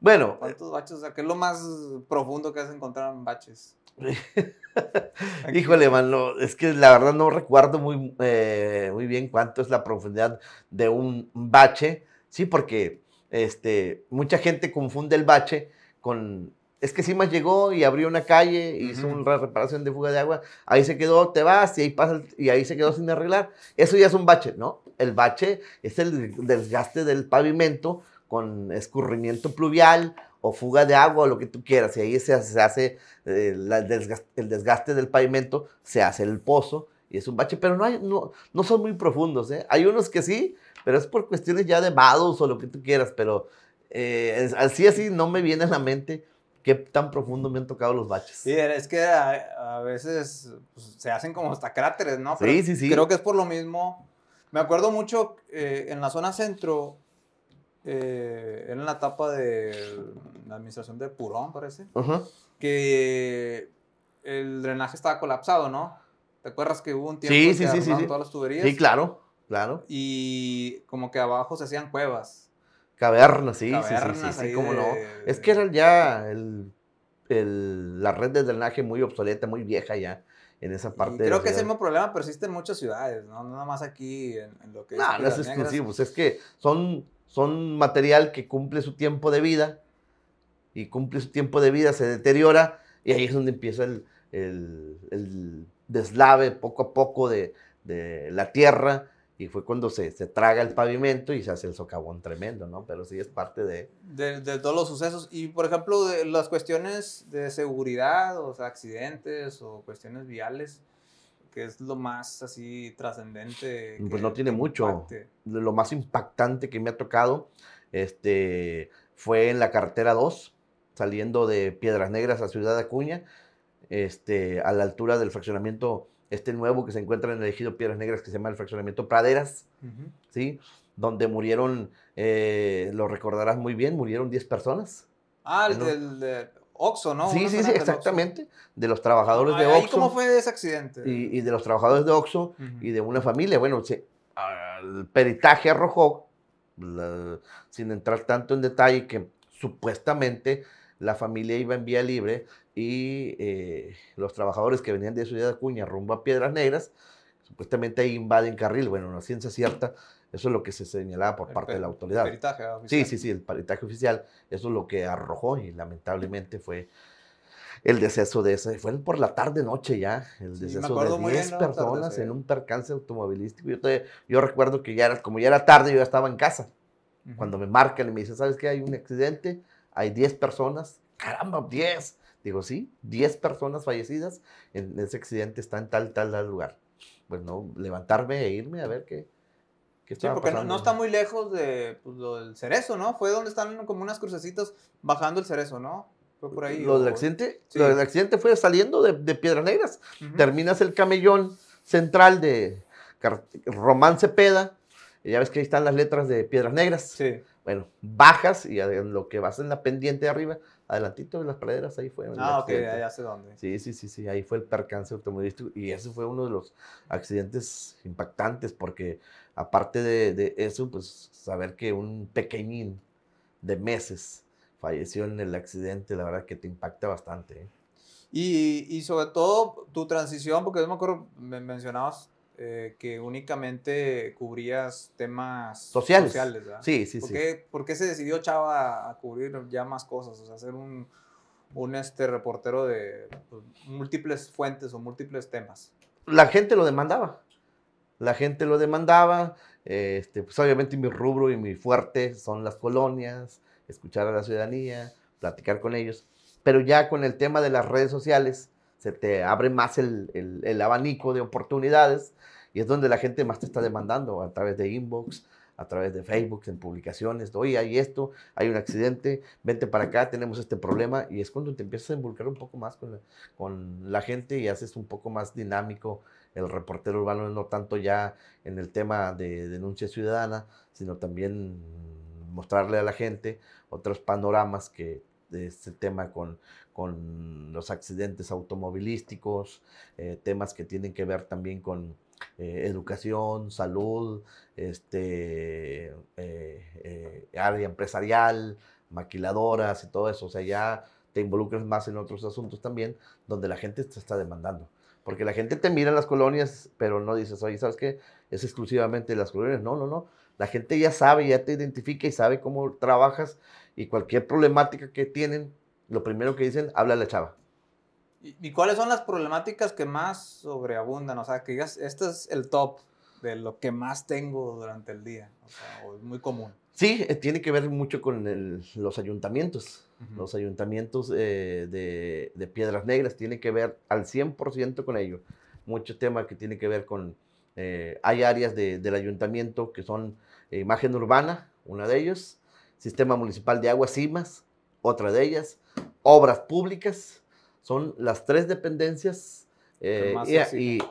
bueno, ¿Cuántos baches? O sea, ¿qué es lo más profundo que has encontrado en baches? Híjole, mano, es que la verdad no recuerdo muy, eh, muy bien cuánto es la profundidad de un bache, sí, porque este, mucha gente confunde el bache con, es que Simas llegó y abrió una calle, hizo una reparación de fuga de agua, ahí se quedó, te vas y ahí pasa, el- y ahí se quedó sin arreglar. Eso ya es un bache, ¿no? El bache es el desgaste del pavimento con escurrimiento pluvial o fuga de agua o lo que tú quieras, y ahí se hace, se hace eh, la el desgaste del pavimento, se hace el pozo y es un bache, pero no, hay, no, no son muy profundos. ¿eh? Hay unos que sí, pero es por cuestiones ya de vados o lo que tú quieras, pero eh, es- así así no me viene a la mente qué tan profundo me han tocado los baches. Sí, es que a, a veces pues, se hacen como hasta cráteres, ¿no? Pero Sí, sí, sí. Creo que es por lo mismo. Me acuerdo mucho eh, en la zona centro, eh, era en la etapa de la administración de Purón, parece, Ajá. que el drenaje estaba colapsado, ¿no? ¿Te acuerdas que hubo un tiempo Sí, que sí, sí. todas las tuberías? Sí, claro, claro. Y como que abajo se hacían cuevas. Cavernas, sí, sí, sí, sí, sí, cómo no. Es que era ya el, el- la red de drenaje muy obsoleta, muy vieja ya en esa parte. creo que ese ciudad. mismo problema persiste en muchas ciudades, ¿no? No nada más aquí en, en lo que No, no es Piedras Negras. exclusivo, pues es que son, son material que cumple su tiempo de vida y cumple su tiempo de vida, se deteriora y ahí es donde empieza el, el- el deslave poco a poco de, de la tierra y fue cuando se, se traga el pavimento y se hace el socavón tremendo, ¿no? Pero sí es parte de... de, de todos los sucesos. Y, por ejemplo, de las cuestiones de seguridad, o sea, accidentes o cuestiones viales, que es lo más así trascendente. Pues que no tiene mucho. impacte. lo más impactante que me ha tocado este, fue en la carretera 2, saliendo de Piedras Negras a Ciudad Acuña, este, a la altura del fraccionamiento este nuevo que se encuentra en el ejido Piedras Negras, que se llama el fraccionamiento Praderas. ¿sí? donde murieron, eh, lo recordarás muy bien, murieron 10 personas. Ah, el del de Oxxo, ¿no? sí, Una sí, sí, exactamente, de los trabajadores de Ay, ¿ahí Oxxo ¿Cómo fue ese accidente? y, y de los trabajadores de Oxxo y de una familia. Bueno, se- el peritaje arrojó, la- sin entrar tanto en detalle, que supuestamente la familia iba en vía libre y eh, los trabajadores que venían de Ciudad Acuña rumbo a Piedras Negras, supuestamente ahí invaden carril. Bueno, la ciencia cierta, eso es lo que se señalaba por El parte de la el autoridad. peritaje, ah, Sí, sí, sí, el peritaje oficial, eso es lo que arrojó y lamentablemente fue el deceso de ese, fue por la tarde noche ya, el deceso de muy 10 bien, ¿no? personas en un percance automovilístico. Yo, todavía- yo recuerdo que ya era, como ya era tarde, yo ya estaba en casa, cuando me marcan y me dicen, ¿sabes qué? Hay un accidente, hay 10 personas, caramba, 10. Digo, sí, 10 personas fallecidas en ese accidente está en tal, tal, tal lugar. Pues no, levantarme e irme a ver qué, qué Sí, porque no, pasando. no está muy lejos de pues, lo del cerezo, ¿no? Fue donde están como unas crucecitas bajando el cerezo, ¿no? Fue por ahí. Lo del accidente, Sí. lo del accidente fue saliendo de, de Piedras Negras. Terminas el camellón central de Román Cepeda ya ves que ahí están las letras de Piedras Negras. Sí. Bueno, bajas y lo que vas en la pendiente de arriba, adelantito de las praderas, ahí fue. Ah, ok, ya sé dónde. Sí, sí, sí, sí, ahí fue el percance automovilístico y ese fue uno de los accidentes impactantes porque aparte de, de eso, pues saber que un pequeñín de meses falleció en el accidente, la verdad que te impacta bastante. ¿eh? Y, y sobre todo tu transición, porque yo me acuerdo, me mencionabas eh, que únicamente cubrías temas Sociales. ¿verdad? Sí, sí, ¿Por, sí. qué, por qué se decidió Chava a cubrir ya más cosas? O sea, ser un, un este, reportero de pues, múltiples fuentes o múltiples temas. La gente lo demandaba. La gente lo demandaba. eh, Este, pues obviamente mi rubro y mi fuerte son las colonias, escuchar a la ciudadanía, platicar con ellos. Pero ya con el tema de las redes sociales, se te abre más el, el- abanico de oportunidades y es donde la gente más te está demandando a través de inbox, a través de Facebook, en publicaciones. Oye, hay esto, hay un accidente, vente para acá, tenemos este problema. Y es cuando te empiezas a involucrar un poco más con la, con la gente y haces un poco más dinámico el reportero urbano, no tanto ya en el tema de denuncia ciudadana, sino también mostrarle a la gente otros panoramas que de este tema con, con los accidentes automovilísticos, eh, temas que tienen que ver también con eh, educación, salud, este, eh, área empresarial, maquiladoras y todo eso. O sea, ya te involucras más en otros asuntos también, donde la gente te está demandando. Porque la gente te mira en las colonias, pero no dices, oye, ¿sabes qué? Es exclusivamente las colonias. No, no, no. La gente ya sabe, ya te identifica y sabe cómo trabajas y cualquier problemática que tienen, lo primero que dicen, habla la chava. ¿Y, y cuáles son las problemáticas que más sobreabundan? O sea, que digas, este es el top de lo que más tengo durante el día. O sea, o es muy común. Sí, eh, tiene que ver mucho con el- los ayuntamientos. Ujú. Los ayuntamientos eh, de, de Piedras Negras tiene que ver al 100% con ello. Mucho tema que tiene que ver con... eh, hay áreas de- del ayuntamiento que son eh, imagen urbana, una de ellos, sistema municipal de aguas CIMAS, otra de ellas, obras públicas, son las tres dependencias eh,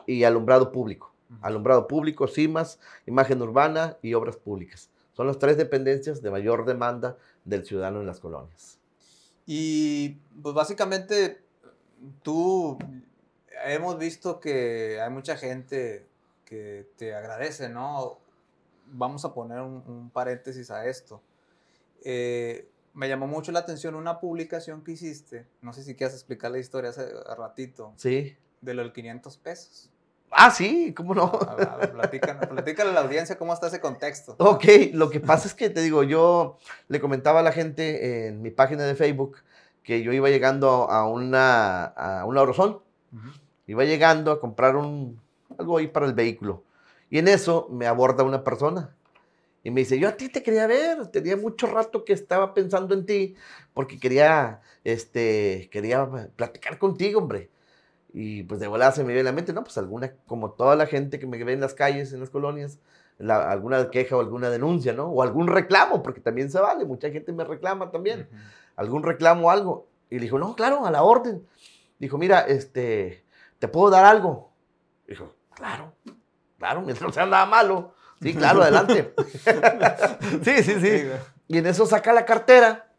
y, alumbrado público. Alumbrado público, CIMAS, imagen urbana y obras públicas. Son las tres dependencias de mayor demanda del ciudadano en las colonias. Y pues básicamente tú hemos visto que hay mucha gente que te agradece, ¿no? Vamos a poner un, un paréntesis a esto. Eh, me llamó mucho la atención una publicación que hiciste, no sé si quieres explicar la historia hace ratito, Sí. de lo del 500 pesos. Ah, sí, ¿cómo no? A ver, a ver, platícanos- platícale a la audiencia cómo está ese contexto. Ok, lo que pasa es que te digo, yo le comentaba a la gente en mi página de Facebook que yo iba llegando a una, a una Orozón, Ujú. iba llegando a comprar un, algo ahí para el vehículo. Y en eso me aborda una persona y me dice, yo a ti te quería ver, tenía mucho rato que estaba pensando en ti porque quería, este, quería platicar contigo, hombre. Y pues de volada se me viene a la mente, ¿no? Pues alguna, como toda la gente que me ve en las calles, en las colonias, la- alguna queja o alguna denuncia, ¿no? O algún reclamo, porque también se vale, mucha gente me reclama también Ujú. algún reclamo o algo. Y le dijo, no, claro, a la orden. Dijo, mira, este, ¿te puedo dar algo? Dijo, claro, claro, mientras no sea nada malo. Sí, claro, adelante. sí, sí, sí. Y en eso saca la cartera.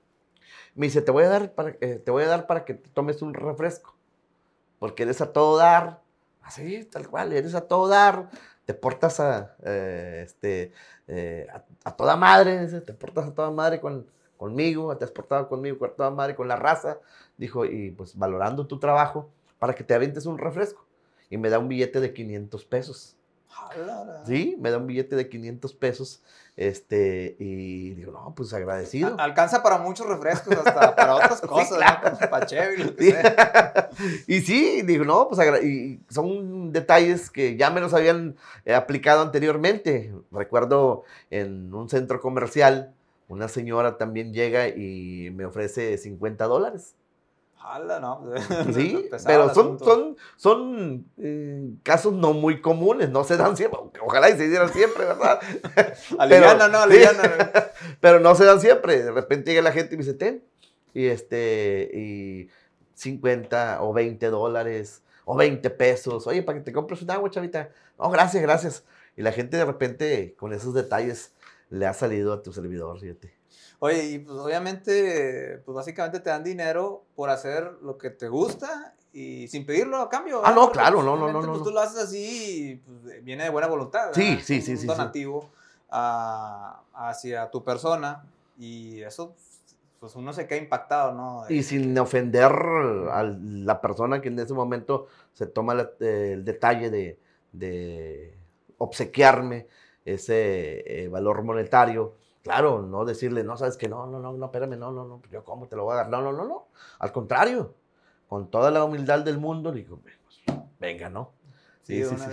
Me dice, te voy a dar para, eh, te voy a dar para que te tomes un refresco. Porque eres a todo dar. Así, tal cual, eres a todo dar. Te portas a, eh, este, eh, a, a toda madre. Te portas a toda madre con, conmigo. Te has portado conmigo, con toda madre, con la raza. Dijo, y pues valorando tu trabajo para que te avientes un refresco. Y me da un billete de 500 pesos. Sí, me da un billete de 500 pesos. Este, y digo, no, pues agradecido. Alcanza para muchos refrescos, hasta para otras cosas, claro. ¿no? Para Chevy, lo que Sí. sea. y sí, digo, no, pues y son detalles que ya me los habían eh, aplicado anteriormente. Recuerdo en un centro comercial, una señora también llega y me ofrece 50 dólares. Jala, ¿no? Sí, pero son, son, son eh, casos no muy comunes, no se dan siempre, ojalá y se dieran siempre, ¿verdad? Aliviana, ¿no? sí. Aliviana. Pero no se dan siempre. De repente llega la gente y me dice, ten. Y este, y 50 o 20 dólares o 20 pesos. Oye, para que te compres un agua, chavita. No, gracias, gracias. Y la gente de repente con esos detalles le ha salido a tu servidor, fíjate. Oye, y pues obviamente, pues básicamente te dan dinero por hacer lo que te gusta y sin pedirlo a cambio. Ah, no, claro, no, no, no, Pues no. tú lo haces así y pues, viene de buena voluntad. Sí, ¿verdad? sí, Es sí, un sí, sí. donativo a- hacia tu persona y eso, pues uno se queda impactado, ¿no? Y sin ofender a la persona que en ese momento se toma la- eh, el detalle de, de obsequiarme ese eh, valor monetario. Claro, no decirle, no, sabes que no, no, no, no, espérame, no, no, no, yo cómo te lo voy a dar. No, no, no, no. Al contrario, con toda la humildad del mundo, digo, pues, venga, ¿no? Sí, Sí, sí, sí.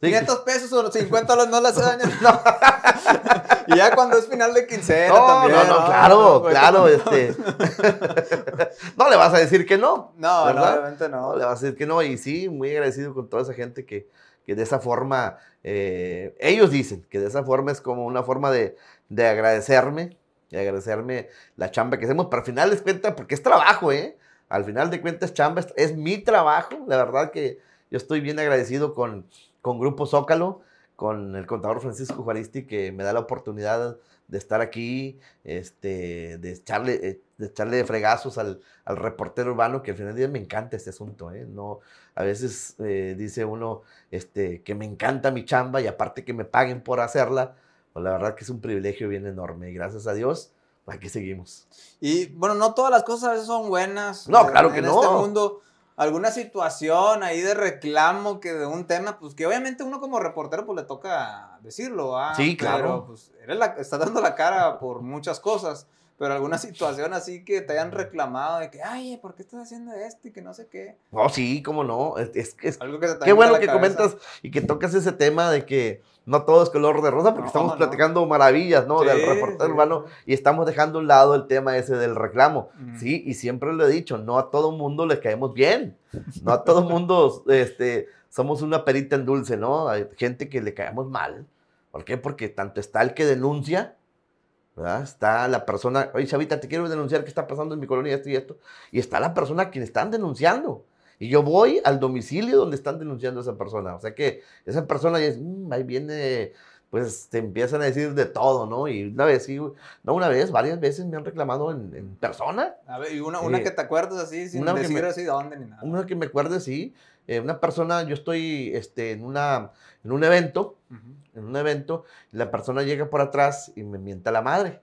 Sí, 500 pesos o 50 dólares no le hace daño. y ya cuando es final de quincena No, también. no, no, claro, Pues, claro, este. no le vas a decir que no. No, no, ¿verdad? obviamente no. No, le vas a decir que no. Y sí, muy agradecido con toda esa gente que, que de esa forma, eh, ellos dicen que de esa forma es como una forma de, de agradecerme, de agradecerme la chamba que hacemos, pero al final les cuenta, porque es trabajo, ¿eh? Al final de cuentas, chamba es, es mi trabajo. La verdad que yo estoy bien agradecido con, con Grupo Zócalo, con el contador Francisco Juaristi, que me da la oportunidad de estar aquí, este, de echarle, eh, de echarle fregazos al, al reportero urbano, que al final del día me encanta este asunto, ¿eh? No, a veces eh, dice uno este, que me encanta mi chamba y aparte que me paguen por hacerla, pues la verdad que es un privilegio bien enorme y gracias a Dios, aquí seguimos. Y bueno, no todas las cosas a veces son buenas. No, En- claro que en no. este mundo, alguna situación ahí de reclamo que de un tema, pues que obviamente uno como reportero pues le toca decirlo, ¿ah? Sí, claro. Pero pues eres la, estás dando la cara por muchas cosas. Pero alguna situación así que te hayan reclamado de que, ay, ¿por qué estás haciendo esto? Y que no sé qué. Oh, sí, cómo no, es, es- es- Algo que se te Qué bueno que cabeza. comentas y que tocas ese tema de que no todo es color de rosa, porque No, estamos no. platicando maravillas, ¿no? del reportero sí, urbano y estamos dejando a un lado el tema ese del reclamo. Ujú. Sí, y siempre lo he dicho, no a todo mundo le caemos bien, no a todo mundo este, somos una perita en dulce, ¿no? Hay gente que le caemos mal. ¿Por qué? Porque tanto está el que denuncia, ¿verdad? Está la persona, oye, Chavita, te quiero denunciar qué está pasando en mi colonia, esto y esto, y está la persona a quien están denunciando. Y yo voy al domicilio donde están denunciando a esa persona. O sea que esa persona ya es, "Mm, ahí viene, pues te empiezan a decir de todo, ¿no? Y una vez, sí, no una vez, varias veces me han reclamado en, en persona. A ver, y una, una Eh, que te acuerdas así, sin una que decir me- así dónde ni nada. Una que me acuerde, sí. eh, una persona, yo estoy este, en, una, en un evento, en un evento, la persona llega por atrás y me mienta la madre.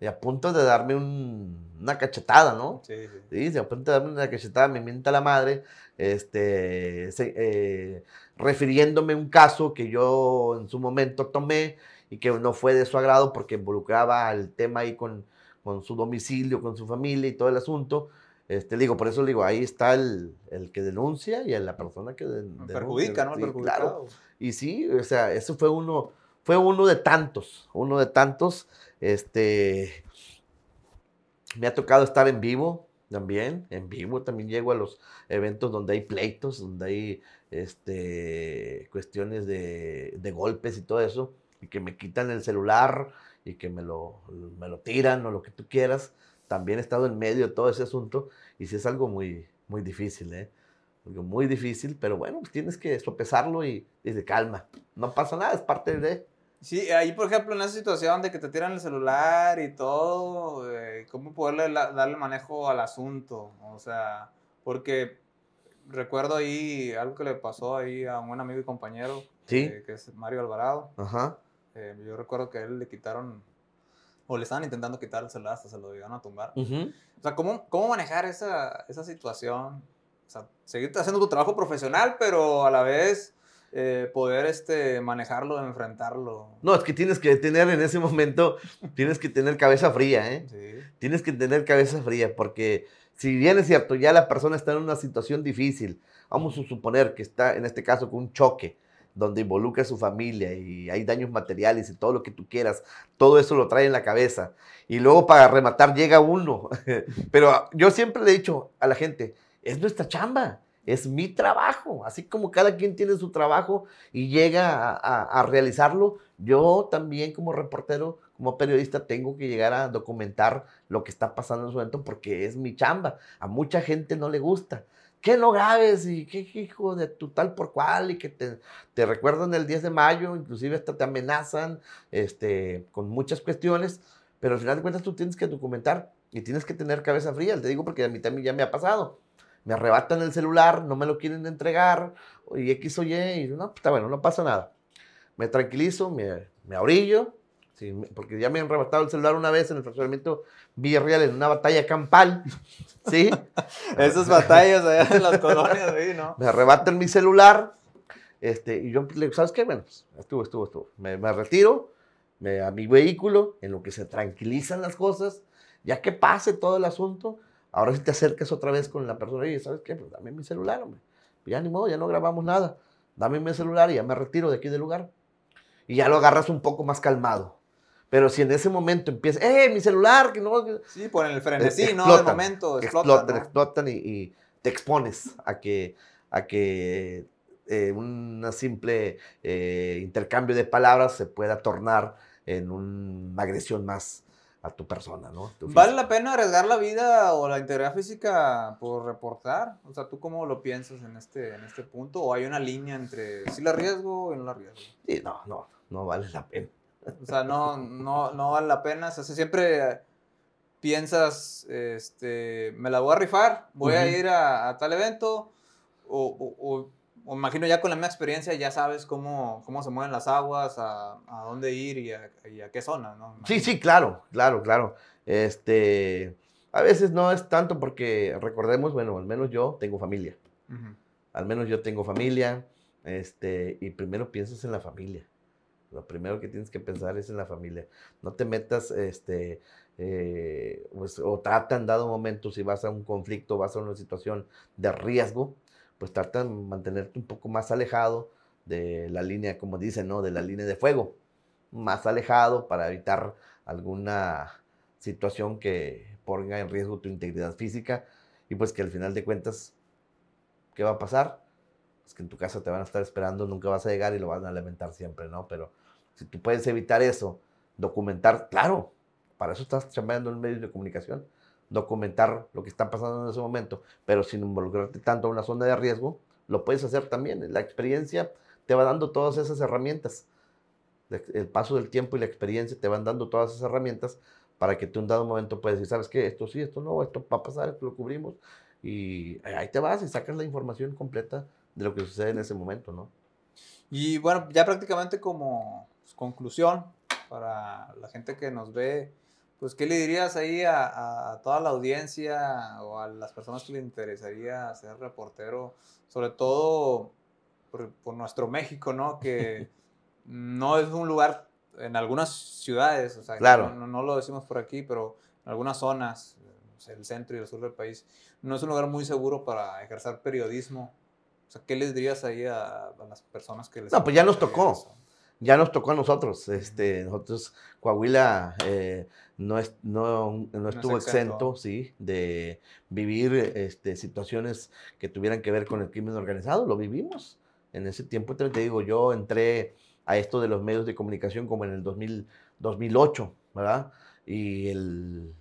Y a punto de darme un- una cachetada, ¿no? Sí, sí. Sí, a punto de darme una cachetada, me mienta la madre, este, se- eh, refiriéndome a un caso que yo en su momento tomé y que no fue de su agrado porque involucraba el tema ahí con, con su domicilio, con su familia y todo el asunto. Este, digo, por eso digo, ahí está el, el que denuncia y a la persona que den- denuncia. Perjudica, ¿no? Sí, claro. Y sí, o sea, eso fue uno, fue uno de tantos, uno de tantos. Este, me ha tocado estar en vivo también, en vivo también llego a los eventos donde hay pleitos, donde hay este, cuestiones de, de golpes y todo eso, y que me quitan el celular y que me lo, me lo tiran o lo que tú quieras. También he estado en medio de todo ese asunto y sí es algo muy, muy difícil, ¿eh? Muy difícil, pero bueno, pues tienes que sopesarlo y, de calma. No pasa nada, es parte de... Sí, ahí por ejemplo en esa situación de que te tiran el celular y todo, eh, ¿cómo poderle la- darle manejo al asunto? O sea, porque recuerdo ahí algo que le pasó ahí a un buen amigo y compañero, Sí. eh, que es Mario Alvarado. Ajá. Eh, yo recuerdo que a él le quitaron, o le estaban intentando quitar el celular, hasta se lo llegaron a tumbar. O sea, ¿cómo, cómo manejar esa, esa situación? O sea, seguir haciendo tu trabajo profesional, pero a la vez eh, poder este, manejarlo, enfrentarlo. No, es que tienes que tener en ese momento, tienes que tener cabeza fría, ¿eh? Sí. Tienes que tener cabeza fría, porque si bien es cierto, ya la persona está en una situación difícil, vamos a suponer que está en este caso con un choque, donde involucra a su familia y hay daños materiales y todo lo que tú quieras, todo eso lo trae en la cabeza. Y luego para rematar llega uno. Pero yo siempre le he dicho a la gente, es nuestra chamba, es mi trabajo. Así como cada quien tiene su trabajo y llega a, realizarlo, yo también como reportero, como periodista, tengo que llegar a documentar lo que está pasando en su evento porque es mi chamba. A mucha gente no le gusta. ¿qué no grabes? Y qué hijo de tu tal por cual, y que te, te recuerdan el 10 de mayo, inclusive hasta te amenazan este, con muchas cuestiones, pero al final de cuentas tú tienes que documentar y tienes que tener cabeza fría, te digo porque a mí también ya me ha pasado. Me arrebatan el celular, no me lo quieren entregar, y X o Y, y no, está bueno, no pasa nada. Me tranquilizo, me, me orillo, porque ya me han arrebatado el celular una vez en el fraccionamiento Villarreal en una batalla campal, ¿sí? Esas batallas allá en las colonias, ¿sí? ¿no? Me arrebatan mi celular, este, y yo le digo, ¿sabes qué? Bueno, pues, estuvo, estuvo, estuvo. Me, me retiro me, a mi vehículo, en lo que se tranquilizan las cosas, ya que pase todo el asunto, ahora si te acercas otra vez con la persona y ¿sabes qué? Pues dame mi celular, hombre. Ya ni modo, ya no grabamos nada. Dame mi celular y ya me retiro de aquí del lugar. Y ya lo agarras un poco más calmado. Pero si en ese momento empieza, ¡eh, mi celular! Que no, sí, por el frenesí, ¿no? De momento, explotan, explotan, y, te expones a que, a que eh, un simple eh, intercambio de palabras se pueda tornar en una agresión más a tu persona, ¿no? ¿Vale la pena arriesgar la vida o la integridad física por reportar? O sea, ¿tú cómo lo piensas en este, en este punto? ¿O hay una línea entre si la arriesgo y no la arriesgo? Sí, no, no, no vale la pena. O sea, no, no, no vale la pena. O sea, siempre piensas, este, me la voy a rifar, voy a ir a, tal evento, o, o, o, imagino ya con la misma experiencia ya sabes cómo, cómo se mueven las aguas, a, a dónde ir y a, y a, qué zona, ¿no? Sí, sí, claro, claro, claro. Este, a veces no es tanto porque recordemos, bueno, al menos yo tengo familia. Al menos yo tengo familia, este, y primero piensas en la familia. Lo primero que tienes que pensar es en la familia. No te metas, este, eh, pues, o trata en dado momento, si vas a un conflicto, vas a una situación de riesgo, pues trata de mantenerte un poco más alejado de la línea, como dicen, ¿no? De la línea de fuego. Más alejado para evitar alguna situación que ponga en riesgo tu integridad física y pues que al final de cuentas, ¿qué va a pasar? Pues que en tu casa te van a estar esperando, nunca vas a llegar y lo van a lamentar siempre, ¿no? Pero si tú puedes evitar eso, documentar, claro, para eso estás chambeando en medios de comunicación, documentar lo que está pasando en ese momento, pero sin involucrarte tanto en una zona de riesgo, lo puedes hacer también. La experiencia te va dando todas esas herramientas. El paso del tiempo y la experiencia te van dando todas esas herramientas para que tú en dado momento puedas decir, ¿sabes qué? Esto sí, esto no, esto va a pasar, esto lo cubrimos. Y ahí te vas y sacas la información completa de lo que sucede en ese momento, ¿no? Y bueno, ya prácticamente como conclusión para la gente que nos ve, pues, ¿qué le dirías ahí a, toda la audiencia o a las personas que le interesaría ser reportero, sobre todo por, nuestro México, ¿no? Que no es un lugar, en algunas ciudades, o sea, claro. no, lo decimos por aquí, pero en algunas zonas, el centro y el sur del país, no es un lugar muy seguro para ejercer periodismo. O sea, ¿qué les dirías ahí a, las personas que les... No, pues ya nos tocó ya nos tocó a nosotros. Este, nosotros, Coahuila eh, no, es, no, no, estuvo exento, sí, de vivir este, situaciones que tuvieran que ver con el crimen organizado. Lo vivimos. En ese tiempo, te, digo, yo entré a esto de los medios de comunicación como en el 2000, 2008, ¿verdad? Y el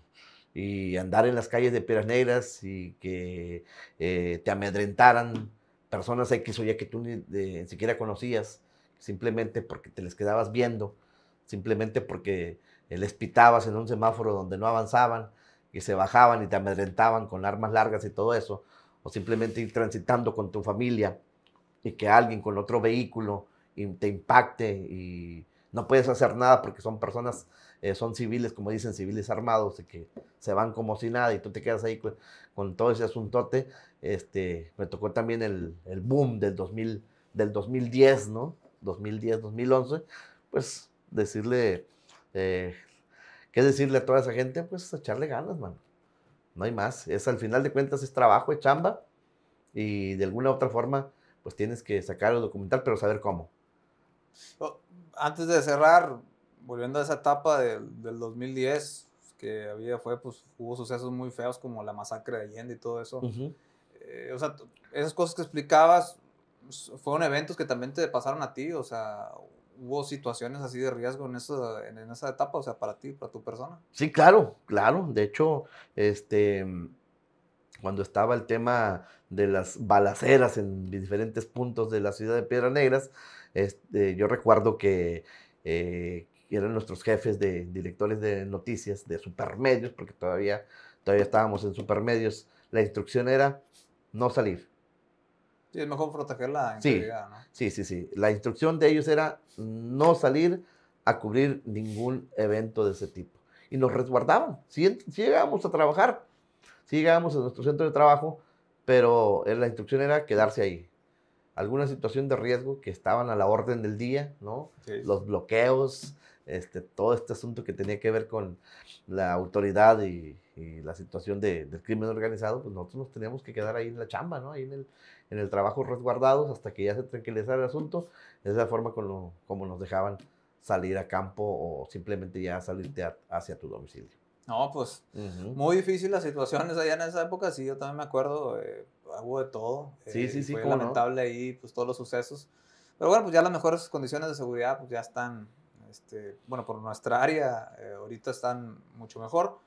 y andar en las calles de Piedras Negras y que eh, te amedrentaran personas X o Y que tú ni, siquiera conocías simplemente porque te les quedabas viendo, simplemente porque les pitabas en un semáforo donde no avanzaban y se bajaban y te amedrentaban con armas largas y todo eso, o simplemente ir transitando con tu familia y que alguien con otro vehículo te impacte y no puedes hacer nada porque son personas, eh, son civiles, como dicen, civiles armados y que se van como si nada y tú te quedas ahí con, todo ese asuntote. Este, me tocó también el, el boom del, 2000, del 2010, ¿no? 2010, 2011, pues decirle, eh, ¿qué decirle a toda esa gente? Pues echarle ganas, mano. No hay más. Es al final de cuentas es trabajo, es chamba y de alguna u otra forma pues tienes que sacar el documental, pero saber cómo. Oh, antes de cerrar, volviendo a esa etapa del, del 2010, que había, fue, pues hubo sucesos muy feos como la masacre de Allende y todo eso. Eh, o sea, esas cosas que explicabas, fueron eventos que también te pasaron a ti, o sea, hubo situaciones así de riesgo en esa, en, esa etapa, o sea, para ti, para tu persona. Sí, claro, claro. De hecho, este, cuando estaba el tema de las balaceras en diferentes puntos de la ciudad de Piedras Negras, este, yo recuerdo que eh, eran nuestros jefes de directores de noticias de supermedios, porque todavía, todavía estábamos en supermedios, la instrucción era no salir. Sí, es mejor proteger la integridad, ¿no? Sí, sí, sí. La instrucción de ellos era no salir a cubrir ningún evento de ese tipo. Y nos resguardaban. Si, llegábamos a trabajar, si llegábamos a nuestro centro de trabajo, pero la instrucción era quedarse ahí. Alguna situación de riesgo que estaban a la orden del día, ¿no? Los bloqueos, este, todo este asunto que tenía que ver con la autoridad y, la situación del crimen organizado, pues nosotros nos teníamos que quedar ahí en la chamba, ¿no? Ahí en el, en el trabajo resguardados hasta que ya se tranquilizara el asunto. Esa es la forma como, como nos dejaban salir a campo o simplemente ya salirte hacia tu domicilio. No, pues muy difícil las situaciones allá en esa época, sí, yo también me acuerdo, eh, hubo de todo. Sí, sí, eh, sí. Fue lamentable ahí, pues todos los sucesos. Pero bueno, pues ya las mejores condiciones de seguridad, pues ya están, este, bueno, por nuestra área, eh, ahorita están mucho mejor.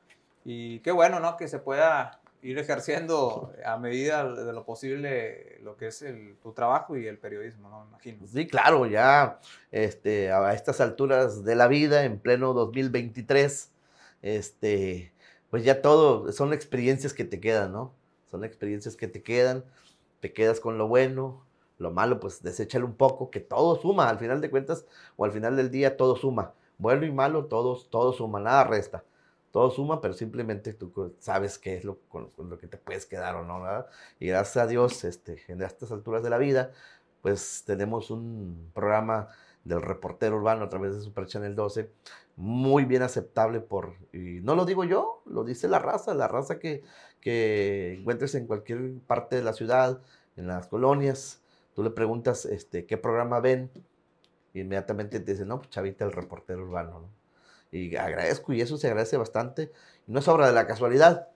Y qué bueno, ¿no? Que se pueda ir ejerciendo a medida de lo posible lo que es el, tu trabajo y el periodismo, ¿no? Imagino. Sí, claro, ya este, a estas alturas de la vida, en pleno 2023, este, pues ya todo, son experiencias que te quedan, ¿no? Son experiencias que te quedan, te quedas con lo bueno, lo malo, pues deséchalo un poco, que todo suma, al final de cuentas, o al final del día, todo suma. Bueno y malo, todos, todo suma, nada resta todo suma, pero simplemente tú sabes qué es lo, con, lo que te puedes quedar o no, ¿verdad? Y gracias a Dios, este, en estas alturas de la vida, pues tenemos un programa del reportero urbano a través de Super Channel 12, muy bien aceptable por, y no lo digo yo, lo dice la raza, la raza que, que encuentres en cualquier parte de la ciudad, en las colonias, tú le preguntas este, qué programa ven, y inmediatamente te dicen, no, pues Chavita, el reportero urbano, ¿no? Y agradezco y eso se agradece bastante. No es obra de la casualidad,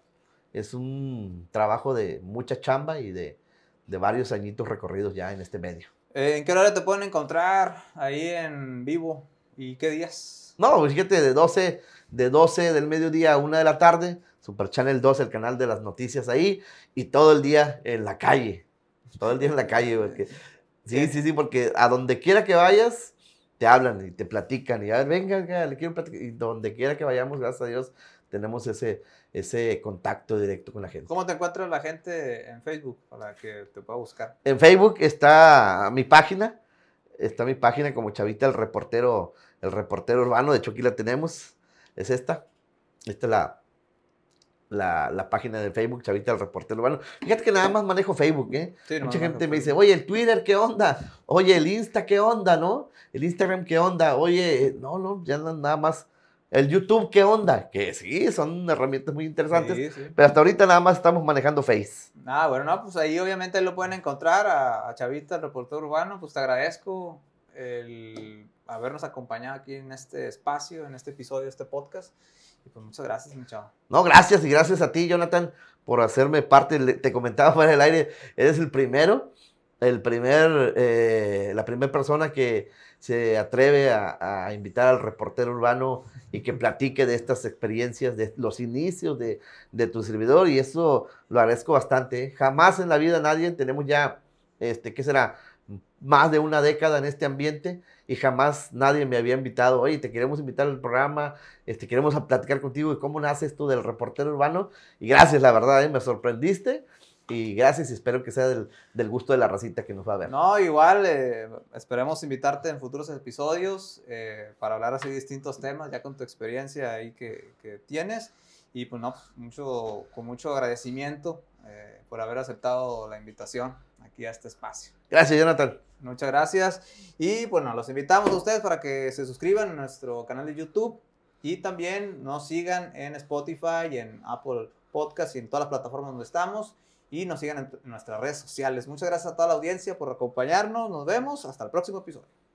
es un trabajo de mucha chamba y de, de varios añitos recorridos ya en este medio. Eh, ¿En qué hora te pueden encontrar ahí en vivo? ¿Y qué días? No, pues fíjate, de 12, de 12 del mediodía a 1 de la tarde, Super Channel 2, el canal de las noticias ahí, y todo el día en la calle. Todo el día en la calle, porque, sí, sí, sí, porque a donde quiera que vayas, te hablan y te platican y a ver, venga, le quiero platicar. Y donde quiera que vayamos, gracias a Dios, tenemos ese, ese contacto directo con la gente. ¿Cómo te encuentra la gente en Facebook para que te pueda buscar? En Facebook está mi página, está mi página como Chavita el reportero, el reportero urbano, de hecho aquí la tenemos, es esta, esta es la, la, página de Facebook, Chavita el Reportero Urbano. Fíjate que nada más manejo Facebook, ¿eh? Mucha gente me dice, oye, el Twitter, ¿qué onda? Oye, el Insta, ¿qué onda, no? El Instagram, ¿qué onda? Oye, no, no, ya nada más. El YouTube, ¿qué onda? Que sí, son herramientas muy interesantes, pero hasta ahorita nada más estamos manejando Face. Ah, bueno, no, pues ahí obviamente lo pueden encontrar a, Chavita, el reportero urbano, pues te agradezco el habernos acompañado aquí en este espacio, en este episodio este podcast. Y pues muchas gracias, mi. No, gracias y gracias a ti, Jonathan, por hacerme parte. Te comentaba fuera del aire, eres el primero, el primer, eh, la primera persona que se atreve a, invitar al reportero urbano y que platique de estas experiencias, de los inicios de, tu servidor, y eso lo agradezco bastante. ¿eh? Jamás en la vida nadie, tenemos ya, este, ¿qué será? Más de una década en este ambiente y jamás nadie me había invitado, oye, te queremos invitar al programa, este, queremos platicar contigo de cómo nace esto del reportero urbano. Y gracias, la verdad, ¿eh? me sorprendiste. Y gracias y espero que sea del, del, gusto de la racita que nos va a ver. No, igual, eh, esperemos invitarte en futuros episodios eh, para hablar así de distintos temas, ya con tu experiencia ahí que, que tienes. Y pues no, mucho, con mucho agradecimiento por haber aceptado la invitación aquí a este espacio. Gracias, Jonathan. Muchas gracias. Y bueno, los invitamos a ustedes para que se suscriban a nuestro canal de YouTube y también nos sigan en Spotify, en Apple Podcast y en todas las plataformas donde estamos. Y nos sigan en nuestras redes sociales. Muchas gracias a toda la audiencia por acompañarnos. Nos vemos. Hasta el próximo episodio.